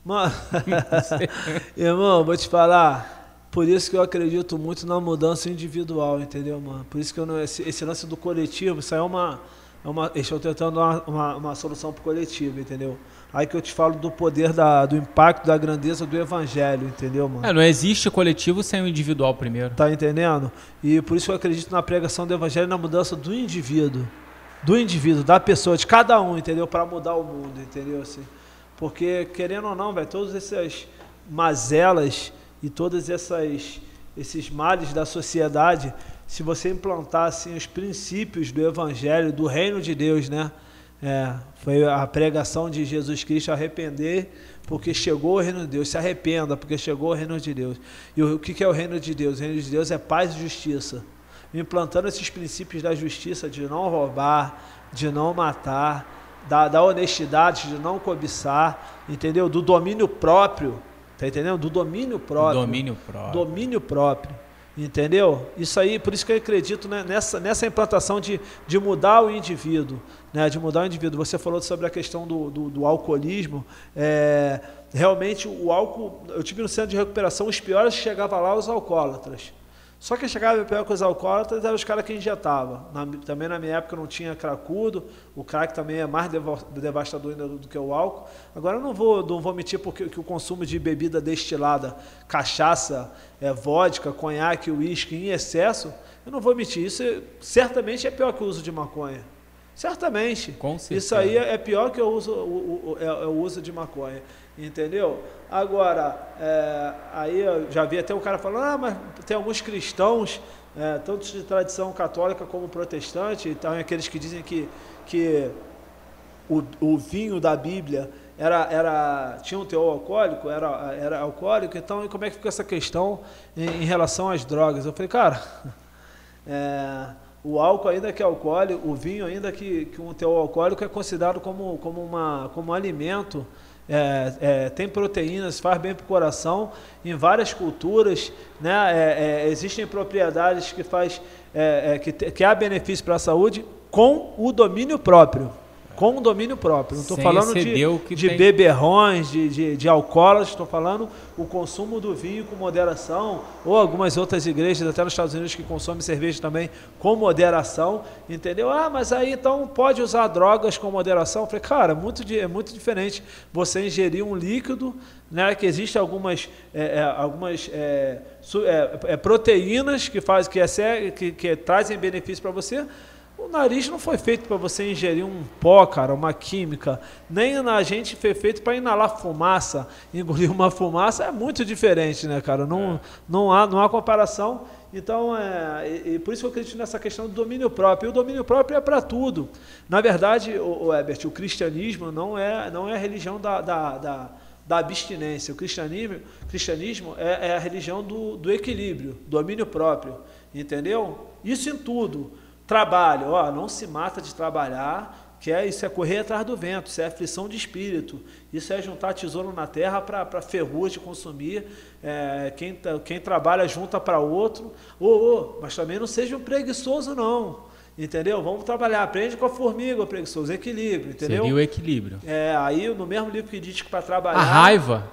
Mano, irmão, vou te falar. Por isso que eu acredito muito na mudança individual, entendeu, mano? Por isso que eu não, esse, esse lance do coletivo, isso aí é uma. É uma estou tentando uma, uma, uma solução para o coletivo, entendeu? Aí que eu te falo do poder, da, do impacto, da grandeza do evangelho, entendeu, mano? É, não existe coletivo sem o individual primeiro. Tá entendendo? E por isso que eu acredito na pregação do evangelho na mudança do indivíduo. Do indivíduo, da pessoa, de cada um, entendeu? Para mudar o mundo, entendeu? Assim, porque, querendo ou não, velho, todas essas mazelas e todas essas esses males da sociedade, se você implantar assim, os princípios do evangelho, do reino de Deus, né? É, foi a pregação de Jesus Cristo arrepender porque chegou o reino de Deus. Se arrependa porque chegou o reino de Deus. E o que é o reino de Deus? O reino de Deus é paz e justiça. Implantando esses princípios da justiça, de não roubar, de não matar, da, da honestidade, de não cobiçar, entendeu? Do domínio próprio. Tá entendendo? Do domínio próprio. Domínio próprio. Domínio próprio. Entendeu? Isso aí, por isso que eu acredito né, nessa, nessa implantação de, de mudar o indivíduo, né, de mudar o indivíduo. Você falou sobre a questão do, do, do alcoolismo. É, realmente, o álcool, eu tive no centro de recuperação, os piores que chegavam lá, os alcoólatras. Só que chegava pior com os alcoólatras eram os caras que injetavam. Na, também na minha época não tinha cracudo, o crack também é mais devastador ainda do que o álcool. Agora eu não vou, não vou mentir porque que o consumo de bebida destilada, cachaça, é, vodka, conhaque, uísque em excesso, eu não vou mentir, isso é, certamente é pior que o uso de maconha. Certamente. Isso aí é pior que o uso, o, o, é, é o uso de maconha. Entendeu? Agora, é, aí eu já vi até o cara falando, ah, mas tem alguns cristãos, é, tanto de tradição católica como protestante, então aqueles que dizem que, que o, o vinho da Bíblia era, era, tinha um teor alcoólico, era, era alcoólico, então como é que fica essa questão em, em relação às drogas? Eu falei, cara, é, o álcool ainda que é alcoólico, o vinho ainda que, que um teor alcoólico é considerado como, como, uma, como um alimento é, é, tem proteínas, faz bem para o coração. Em várias culturas, né, é, é existem propriedades que faz é, é, que, que há benefício para a saúde com o domínio próprio com o domínio próprio. Não estou falando de, de tem... beberrões, de, de, de alcoólatras, estou falando o consumo do vinho com moderação, ou algumas outras igrejas, até nos Estados Unidos, que consomem cerveja também com moderação, entendeu? Ah, mas aí então pode usar drogas com moderação? Eu falei, cara, muito, é muito diferente você ingerir um líquido, né, que existem algumas, é, é, algumas é, é, é proteínas que, faz, que, é, que, que trazem benefício para você, o nariz não foi feito para você ingerir um pó, cara, uma química. Nem a gente foi feito para inalar fumaça. Engolir uma fumaça é muito diferente, né, cara? Não, é. não, há, não há comparação. Então, é, e, e, por isso que eu acredito nessa questão do domínio próprio. E o domínio próprio é para tudo. Na verdade, o, o Herbert, o cristianismo não é, não é a religião da, da, da, da abstinência. O cristianismo, cristianismo é, é a religião do, do equilíbrio, domínio próprio. Entendeu? Isso em tudo. Trabalho, ó, não se mata de trabalhar, que é, isso é correr atrás do vento, isso é aflição de espírito, isso é juntar tesouro na terra para ferrugem consumir, é, quem, quem trabalha junta para outro, oh, oh, mas também não seja um preguiçoso não, entendeu? Vamos trabalhar, aprende com a formiga, preguiçoso, equilíbrio, entendeu? Seria o equilíbrio. É, aí no mesmo livro que diz que para trabalhar... A raiva...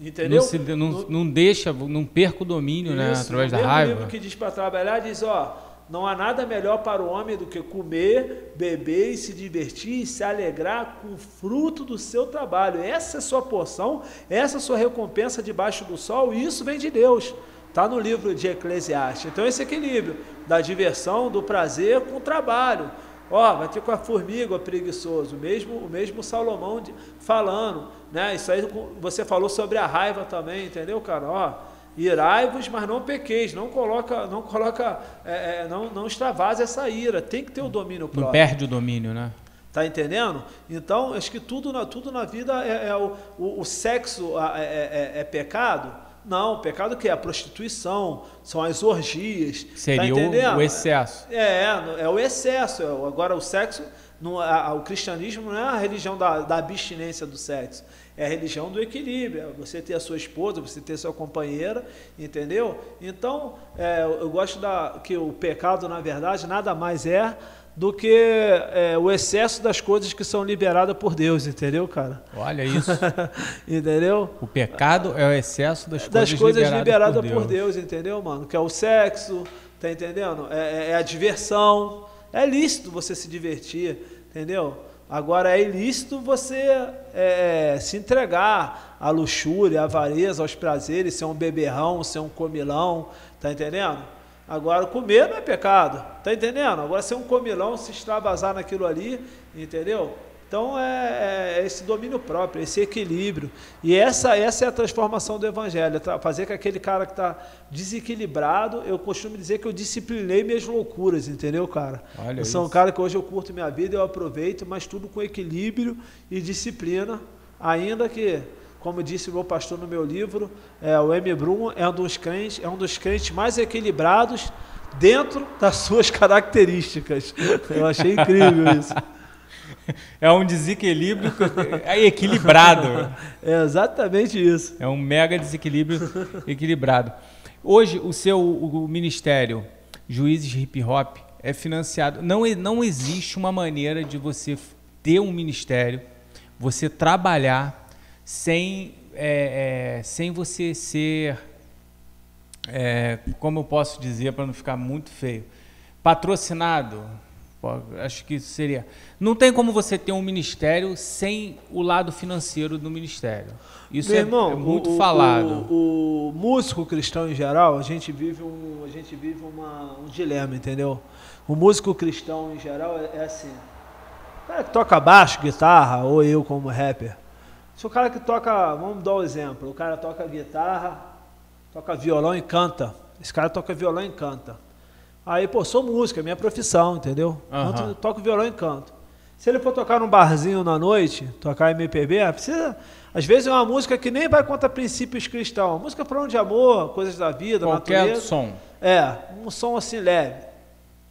Entendeu? Não, se, não, não deixa, não perca o domínio, né, isso, né, através da raiva. O livro que diz para trabalhar diz, ó, não há nada melhor para o homem do que comer, beber e se divertir e se alegrar com o fruto do seu trabalho. Essa é a sua porção, essa é a sua recompensa debaixo do sol, e isso vem de Deus. Está no livro de Eclesiastes. Então, esse equilíbrio da diversão, do prazer com o trabalho. Ó, vai ter com a formiga, preguiçoso. O mesmo, o mesmo Salomão falando. Né? Isso aí você falou sobre a raiva também, entendeu, cara? Ó, Irai-vos, mas não pequeis. Não coloca, não coloca, é, é, não, não extravase essa ira. Tem que ter o domínio próprio. Não perde o domínio, né? Tá entendendo? Então, acho que tudo na, tudo na vida é, é o, o, o, sexo é, é, é, é pecado. Não, o pecado que é a prostituição, são as orgias. Tá Seria tá o, o, excesso. É, é o excesso. Agora, o sexo, no, a, o cristianismo não é a religião da, da abstinência do sexo é a religião do equilíbrio. É você ter a sua esposa, você ter a sua companheira, entendeu? Então, é, eu gosto da, que o pecado, na verdade, nada mais é do que é, o excesso das coisas que são liberadas por Deus, entendeu, cara? Olha isso. entendeu? O pecado é o excesso das, das coisas, coisas liberadas, liberadas por, por Deus. entendeu, mano? Que é o sexo, tá entendendo? É, é, é a diversão. É lícito você se divertir, entendeu? Agora é ilícito você é, se entregar à luxúria, à avareza, aos prazeres, ser um beberrão, ser um comilão, tá entendendo? Agora comer não é pecado, tá entendendo? Agora ser um comilão, se extravasar naquilo ali, entendeu? Então é, é, esse domínio próprio, esse equilíbrio. E essa, essa é a transformação do evangelho, é fazer com aquele cara que está desequilibrado, eu costumo dizer que eu disciplinei minhas loucuras, entendeu, cara? Olha eu sou um cara que hoje eu curto minha vida, eu aproveito, mas tudo com equilíbrio e disciplina, ainda que, como disse o meu pastor no meu livro, é, o M. Brum é um dos crentes, é um dos crentes mais equilibrados dentro das suas características. Eu achei incrível isso. é um desequilíbrio é equilibrado. É exatamente isso. É um mega desequilíbrio equilibrado. Hoje, o seu o ministério, Juízes Hip Hop, é financiado. Não, não existe uma maneira de você ter um ministério, você trabalhar sem, é, é, sem você ser. É, como eu posso dizer para não ficar muito feio? Patrocinado acho que isso seria. Não tem como você ter um ministério sem o lado financeiro do ministério. Isso Meu é, irmão, é muito o, falado. O, o, músico cristão em geral, a gente vive um, a gente vive uma, um dilema, entendeu? O músico cristão em geral é, é assim. O cara que toca baixo, guitarra, ou eu como rapper. Se o cara que toca, vamos dar um exemplo, o cara toca guitarra, toca violão e canta. Esse cara toca violão e canta. Aí, pô, sou música, é minha profissão, entendeu? Uhum. Toco violão e canto. Se ele for tocar num barzinho na noite, tocar MPB, ah, precisa. Às vezes é uma música que nem vai contra princípios cristãos. Música falando de amor, coisas da vida, Qualquer natureza. som. É, um som assim leve.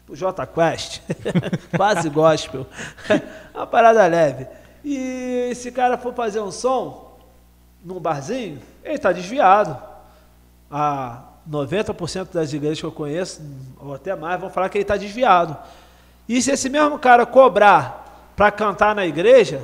O J Quest. Quase gospel. uma parada leve. E esse cara for fazer um som num barzinho, ele está desviado. Ah, 90% das igrejas que eu conheço, ou até mais, vão falar que ele está desviado. E se esse mesmo cara cobrar para cantar na igreja,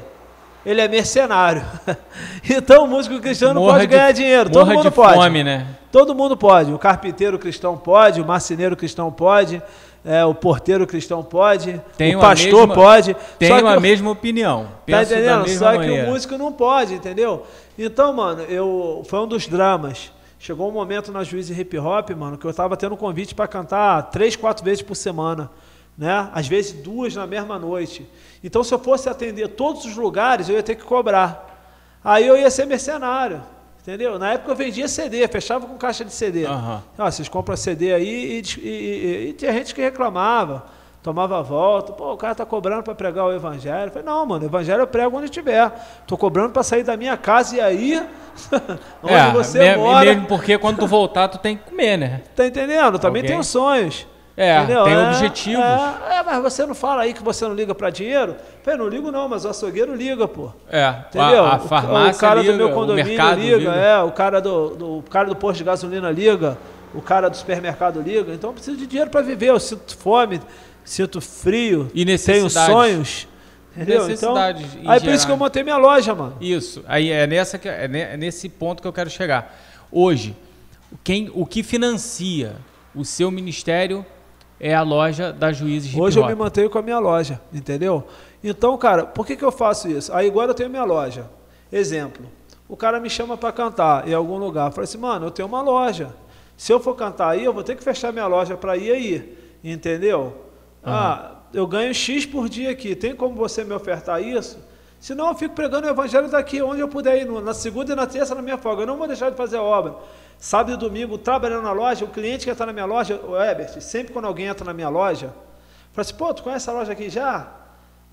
ele é mercenário. então o músico cristão não pode de, ganhar dinheiro. Todo mundo pode. Fome, né? Todo mundo pode. O carpinteiro cristão pode, o marceneiro cristão pode, é, o porteiro cristão pode, Tenho o pastor mesma, pode. Tenho a eu, mesma opinião. Tá entendendo? Só maneira. que o músico não pode, entendeu? Então, mano, eu foi um dos dramas. Chegou um momento na Juíze Hip Hop, mano, que eu estava tendo convite para cantar três, quatro vezes por semana, né? Às vezes duas na mesma noite. Então, se eu fosse atender todos os lugares, eu ia ter que cobrar. Aí eu ia ser mercenário, entendeu? Na época eu vendia CD, fechava com caixa de CD. Uhum. Ah, vocês compram CD aí e, e, e, e tinha gente que reclamava tomava a volta, pô, o cara tá cobrando para pregar o evangelho. Eu falei, não, mano, o evangelho eu prego onde estiver. Tô cobrando para sair da minha casa e aí onde é, você mesmo, mora. Mesmo porque quando tu voltar tu tem que comer, né? Tá entendendo? Também Alguém? tenho sonhos. É, entendeu? tem é, objetivos. É, é, mas você não fala aí que você não liga para dinheiro? Falei, não ligo não, mas o açougueiro liga, pô. É, entendeu? A, a farmácia o, o cara liga, do meu condomínio liga, liga, é, o cara do, do o cara do posto de gasolina liga, o cara do supermercado liga. Então eu preciso de dinheiro para viver, eu sinto fome, sinto frio, e tenho sonhos. Entendeu? Então, aí geral. por isso que eu montei minha loja, mano. Isso. Aí é, nessa que, é nesse ponto que eu quero chegar. Hoje, quem, o que financia o seu ministério é a loja da Juízes Hoje eu me mantenho com a minha loja, entendeu? Então, cara, por que, que eu faço isso? Aí agora eu tenho minha loja. Exemplo, o cara me chama para cantar em algum lugar. Falei assim, mano, eu tenho uma loja. Se eu for cantar aí, eu vou ter que fechar minha loja para ir aí. Entendeu? Ah, eu ganho X por dia aqui. Tem como você me ofertar isso? Senão eu fico pregando o evangelho daqui, onde eu puder ir, na segunda e na terça na minha folga. Eu não vou deixar de fazer a obra. Sábado e domingo, trabalhando na loja, o cliente que está na minha loja, o Ebert, sempre quando alguém entra na minha loja, fala assim, pô, tu conhece a loja aqui já?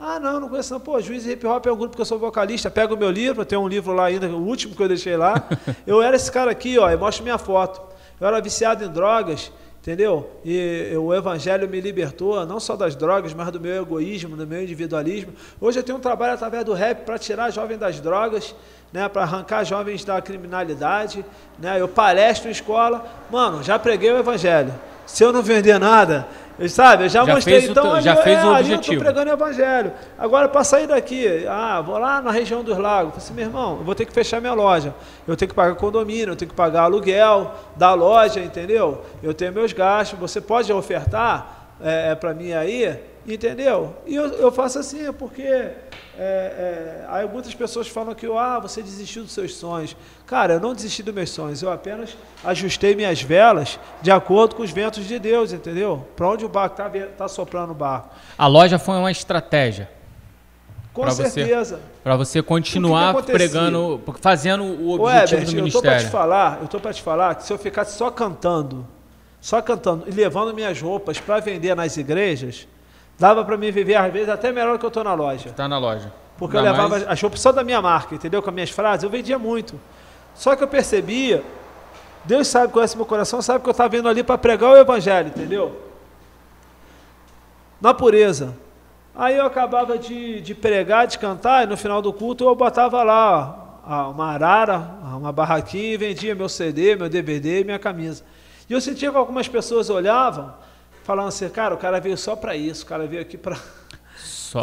Ah, não, não conheço não. Pô, Juiz Hip Hop é um grupo que eu sou vocalista. Pega o meu livro, tem um livro lá ainda, o último que eu deixei lá. eu era esse cara aqui, ó, e mostro minha foto. Eu era viciado em drogas, entendeu? E o evangelho me libertou, não só das drogas, mas do meu egoísmo, do meu individualismo. Hoje eu tenho um trabalho através do rap para tirar jovem das drogas, né, para arrancar jovens da criminalidade, né? Eu palestro em escola, mano, já preguei o evangelho. Se eu não vender nada, sabe, eu já, já mostrei, então ali, já fez é, o objetivo. eu estou pregando o evangelho. Agora, para sair daqui, ah, vou lá na região dos lagos, falei assim, meu irmão, eu vou ter que fechar minha loja, eu tenho que pagar condomínio, eu tenho que pagar aluguel da loja, entendeu? Eu tenho meus gastos, você pode ofertar é, é para mim aí, entendeu? E eu, eu faço assim, é porque é, é, aí muitas pessoas falam que ah, você desistiu dos seus sonhos. Cara, eu não desisti dos meus sonhos, eu apenas ajustei minhas velas de acordo com os ventos de Deus, entendeu? Para onde o barco está tá soprando o barco. A loja foi uma estratégia. Com pra certeza. Para você continuar que que pregando, fazendo o objetivo Ô, Herbert, do ministério. Eu estou para te falar, eu estou para te falar que se eu ficasse só cantando, só cantando e levando minhas roupas para vender nas igrejas, Dava para mim viver, às vezes, até melhor que eu estou na loja. Está na loja. Porque Dá eu levava mais... roupas só da minha marca, entendeu? Com as minhas frases, eu vendia muito. Só que eu percebia, Deus sabe, conhece meu coração, sabe que eu estava vindo ali para pregar o evangelho, entendeu? Na pureza. Aí eu acabava de, de pregar, de cantar, e no final do culto eu botava lá uma arara, uma barraquinha e vendia meu CD, meu DVD e minha camisa. E eu sentia que algumas pessoas olhavam falando assim, cara, o cara veio só para isso, o cara veio aqui para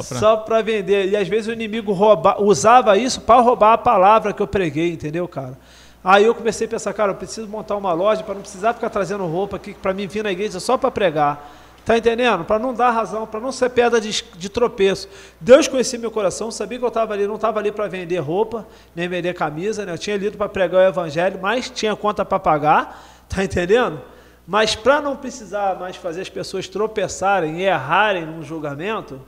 só para vender. E às vezes o inimigo rouba, usava isso para roubar a palavra que eu preguei, entendeu, cara? Aí eu comecei a pensar, cara, eu preciso montar uma loja para não precisar ficar trazendo roupa aqui para mim vir na igreja só para pregar. Tá entendendo? Para não dar razão, para não ser pedra de, de, tropeço. Deus conhecia meu coração, sabia que eu estava ali, não estava ali para vender roupa, nem vender camisa, né? Eu tinha lido para pregar o evangelho, mas tinha conta para pagar, tá entendendo? Mas para não precisar mais fazer as pessoas tropeçarem e errarem no julgamento,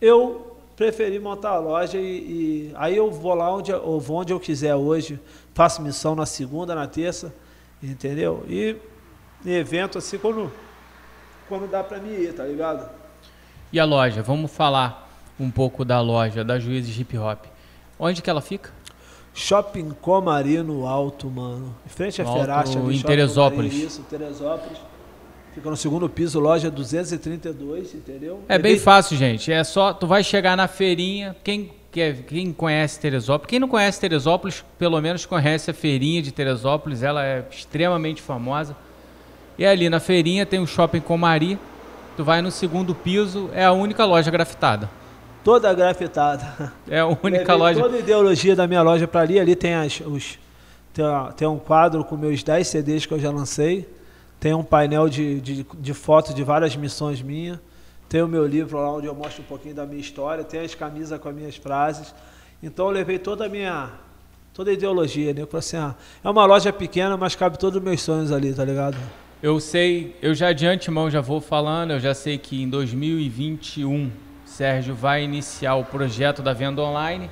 eu preferi montar a loja e, e, aí eu vou lá onde eu vou onde eu quiser hoje, faço missão na segunda, na terça, entendeu? E evento assim quando quando dá para mim ir, tá ligado? E a loja, vamos falar um pouco da loja da Juízes Hip Hop. Onde que ela fica? Shopping Comari no Alto, mano. Em frente à Feracha. Em Teresópolis. isso, Teresópolis. Fica no segundo piso, loja 232, entendeu? É bem fácil, gente. É só, tu vai chegar na feirinha, quem, quem conhece Teresópolis, quem não conhece Teresópolis, pelo menos conhece a feirinha de Teresópolis, ela é extremamente famosa. E ali na feirinha tem o Shopping Comari, tu vai no segundo piso, é a única loja grafitada toda grafitada. É a única loja. Toda a ideologia da minha loja para ali. Ali tem, as, os, tem, tem, um quadro com meus 10 CDs que eu já lancei. Tem um painel de, de, de fotos de várias missões minhas. Tem o meu livro lá onde eu mostro um pouquinho da minha história. Tem as camisas com as minhas frases. Então eu levei toda a minha toda a ideologia, né? Eu falei assim, ah, é uma loja pequena, mas cabe todos os meus sonhos ali, tá ligado? Eu sei, eu já de antemão já vou falando, eu já sei que em 2021 Sérgio vai iniciar o projeto da venda online,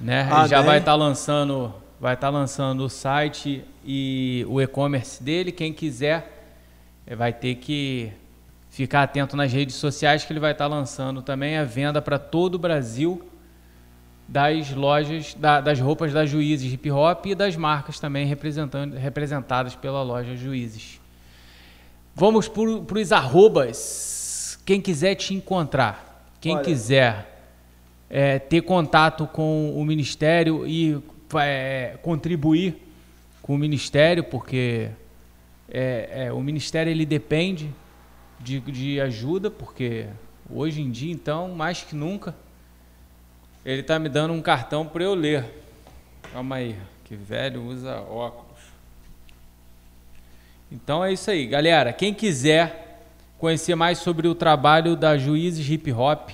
né? Ah, já vai estar tá lançando, vai estar tá lançando o site e o e-commerce dele. Quem quiser eh, vai ter que ficar atento nas redes sociais que ele vai estar tá lançando também a venda para todo o Brasil das lojas, da, das roupas da Juízes Hip Hop e das marcas também representando, representadas pela loja Juízes. Vamos para os arrobas. Quem quiser te encontrar. Quem Olha. quiser é, ter contato com o Ministério e é, contribuir com o Ministério, porque é, é, o Ministério ele depende de, de ajuda, porque hoje em dia, então, mais que nunca, ele está me dando um cartão para eu ler. Calma aí, que velho usa óculos. Então é isso aí, galera. Quem quiser conhecer mais sobre o trabalho da Juízes Hip Hop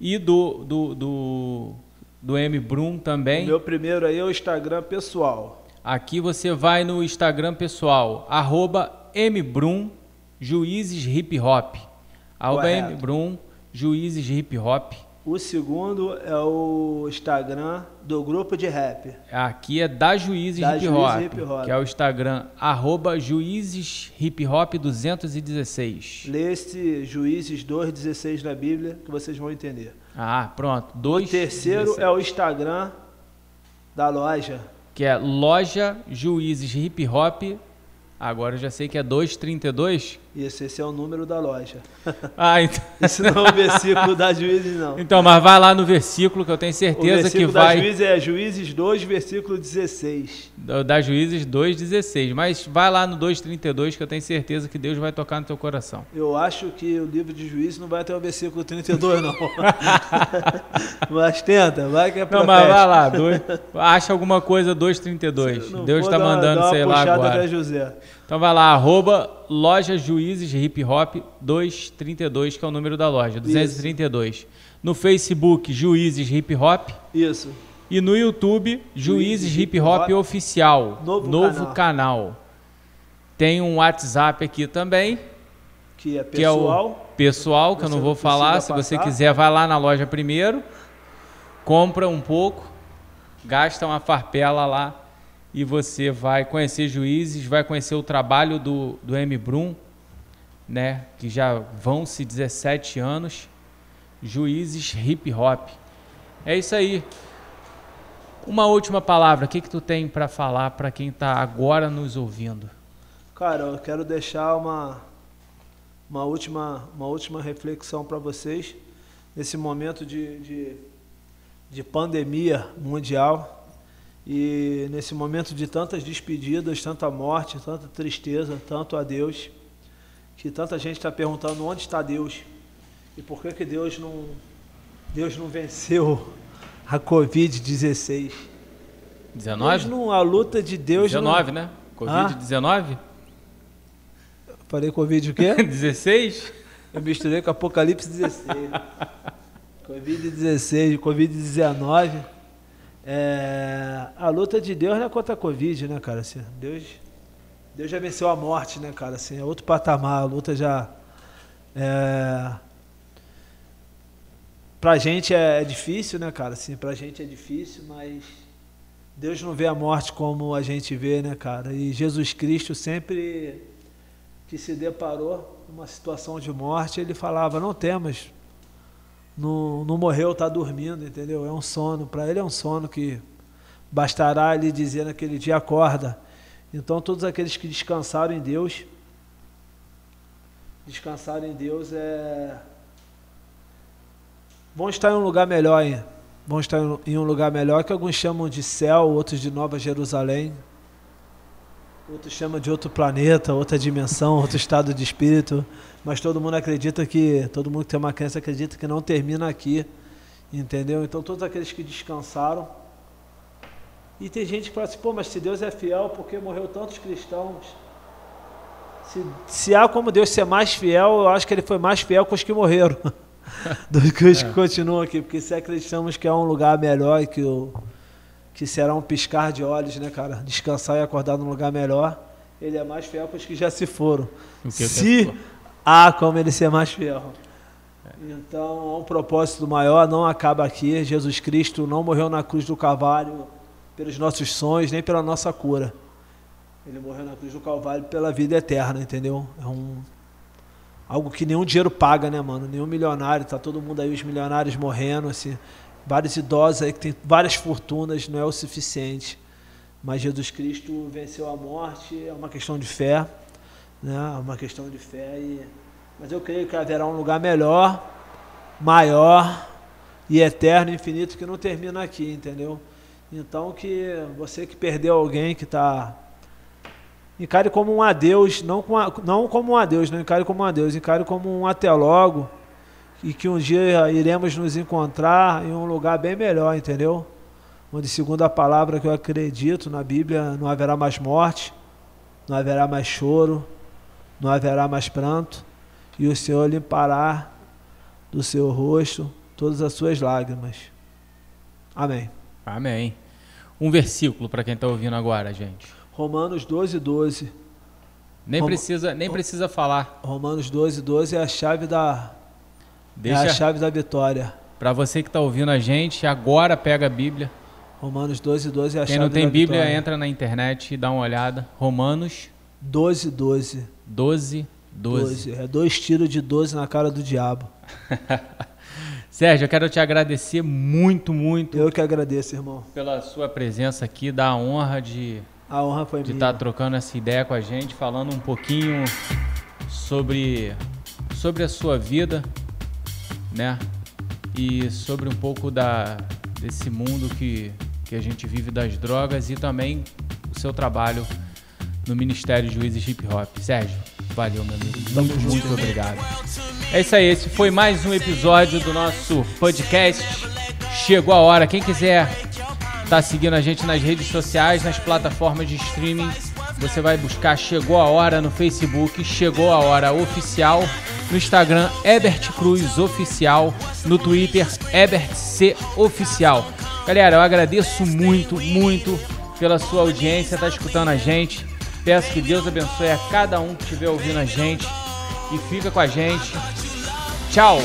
e do, do, do, do M. Brum também. O meu primeiro aí é o Instagram pessoal. Aqui você vai no Instagram pessoal, arroba mbrum, juízes hip hop. Arroba mbrum, juízes hip hop. O segundo é o Instagram do grupo de rap. Aqui é da Juízes Da Hip Juízes Hop, Hip Hop. que é o Instagram, arroba Juízes Hip Hop 216. Lê esse Juízes 2,16 na Bíblia que vocês vão entender. Ah, pronto. O Dois, terceiro é o Instagram da loja. Que é loja Juízes Hip Hop. Agora eu já sei que é 232. Isso, esse é o número da loja. Ah, então, Esse não é o versículo da Juízes, não. então, mas vai lá no versículo que eu tenho O certeza que versículo da vai. Juízes é Juízes 2, versículo 16. Da da Juízes 2,16. Mas vai lá no 2,32 que eu tenho certeza que Deus vai tocar no teu coração. Eu acho que o livro de Juízes não vai até o versículo 32, não. mas tenta, vai que é Não, mas vai profético. lá. Dois, acha alguma coisa 2,32. Não Deus está mandando, dá uma sei lá agora. José. Então vai lá, arroba loja Juízes Hip Hop 232, que é o número da loja, 232. No Facebook, Juízes Hip Hop. Isso. E no YouTube, Juízes Juízes Hip Hip Hop Hop Oficial. Novo canal. Tem um WhatsApp aqui também, Que é que é pessoal. pessoal, que eu Você não não vou falar. Se você quiser, vai lá na loja primeiro, compra um pouco, gasta uma farpela lá e você vai conhecer juízes, vai conhecer o trabalho do, do M. Brum, né? Que já vão-se 17 anos. Juízes hip hop. É isso aí. Uma última palavra, o que, que tu tem para falar para quem está agora nos ouvindo? Cara, eu quero deixar uma, uma, última, uma última reflexão para vocês nesse momento de, de, de pandemia mundial e nesse momento de tantas despedidas, tanta morte, tanta tristeza, tanto a Deus, que tanta gente está perguntando onde está Deus e por que, que Deus não, Deus não venceu a Covid-16. 19? Deus não, a luta de Deus 19, não... né? Covid-19? Falei Covid o quê? 16? Eu misturei com Apocalipse 16. Covid-16, Covid-19. É, a luta de Deus não é contra a Covid, né, cara? Assim, Deus, Deus já venceu a morte, né, cara? Assim, é outro patamar. A luta já. É, pra gente é, é difícil, né, cara? Assim, pra gente é difícil, mas Deus não vê a morte como a gente vê, né, cara? E Jesus Cristo sempre que se deparou com uma situação de morte, ele falava: Não temas, não, não morreu, está dormindo, entendeu? É um sono, para ele é um sono que bastará ele dizer naquele dia: Acorda. Então, todos aqueles que descansaram em Deus, descansaram em Deus é. vão estar em um lugar melhor, hein? vão estar em um lugar melhor que alguns chamam de céu, outros de Nova Jerusalém. Outros chamam de outro planeta, outra dimensão, outro estado de espírito, mas todo mundo acredita que, todo mundo que tem uma crença acredita que não termina aqui, entendeu? Então todos aqueles que descansaram. E tem gente que fala assim, pô, mas se Deus é fiel, por que morreu tantos cristãos? Se, se há como Deus ser mais fiel, eu acho que ele foi mais fiel com os que morreram do que os que continuam aqui, porque se acreditamos que é um lugar melhor e que o que será um piscar de olhos, né, cara? Descansar e acordar num lugar melhor. Ele é mais fiel para os que já se foram. Se há como ele ser mais fiel. Então, um propósito maior, não acaba aqui. Jesus Cristo não morreu na cruz do Calvário pelos nossos sonhos, nem pela nossa cura. Ele morreu na cruz do Calvário pela vida eterna, entendeu? É um algo que nenhum dinheiro paga, né, mano? Nenhum milionário, tá todo mundo aí os milionários morrendo assim, vários idosos aí que tem várias fortunas, não é o suficiente. Mas Jesus Cristo venceu a morte, é uma questão de fé, né? Uma questão de fé e mas eu creio que haverá um lugar melhor, maior e eterno, infinito que não termina aqui, entendeu? Então que você que perdeu alguém que está encare como um adeus, não, com a, não como um adeus, não encare como um adeus, encare como um até logo e que um dia iremos nos encontrar em um lugar bem melhor, entendeu? Onde, segundo a palavra que eu acredito na Bíblia, não haverá mais morte, não haverá mais choro, não haverá mais pranto, e o Senhor limpará do seu rosto todas as suas lágrimas. Amém. Amém. Um versículo para quem está ouvindo agora, gente. Romanos 12, 12. Nem Rom- precisa, nem precisa falar. Romanos 12, 12 é a chave da, é Deixa, a chave da vitória. Para você que está ouvindo a gente, agora pega a Bíblia. Romanos 12, 12 é a Quem chave não tem da Bíblia, vitória. entra na internet e dá uma olhada. Romanos 12, 12. 12, 12. 12. É dois tiros de 12 na cara do diabo. Sérgio, eu quero te agradecer muito, muito Eu que agradeço, irmão. pela sua presença aqui, da honra de A honra foi de estar trocando essa ideia com a gente, falando um pouquinho sobre, sobre a sua vida, né? E sobre um pouco da, desse mundo que, que a gente vive das drogas e também o seu trabalho no Ministério Juízes Hip Hop. Sérgio, valeu, meu amigo. Muito, muito obrigado. É isso aí, esse foi mais um episódio do nosso podcast. Chegou a hora. Quem quiser tá seguindo a gente nas redes sociais, nas plataformas de streaming. Você vai buscar Chegou a Hora no Facebook, Chegou a Hora Oficial, no Instagram Ebert Cruz Oficial, no Twitter Ebert C Oficial. Galera, eu agradeço muito, muito pela sua audiência, tá escutando a gente. Peço que Deus abençoe a cada um que estiver ouvindo a gente e fica com a gente. Tchau!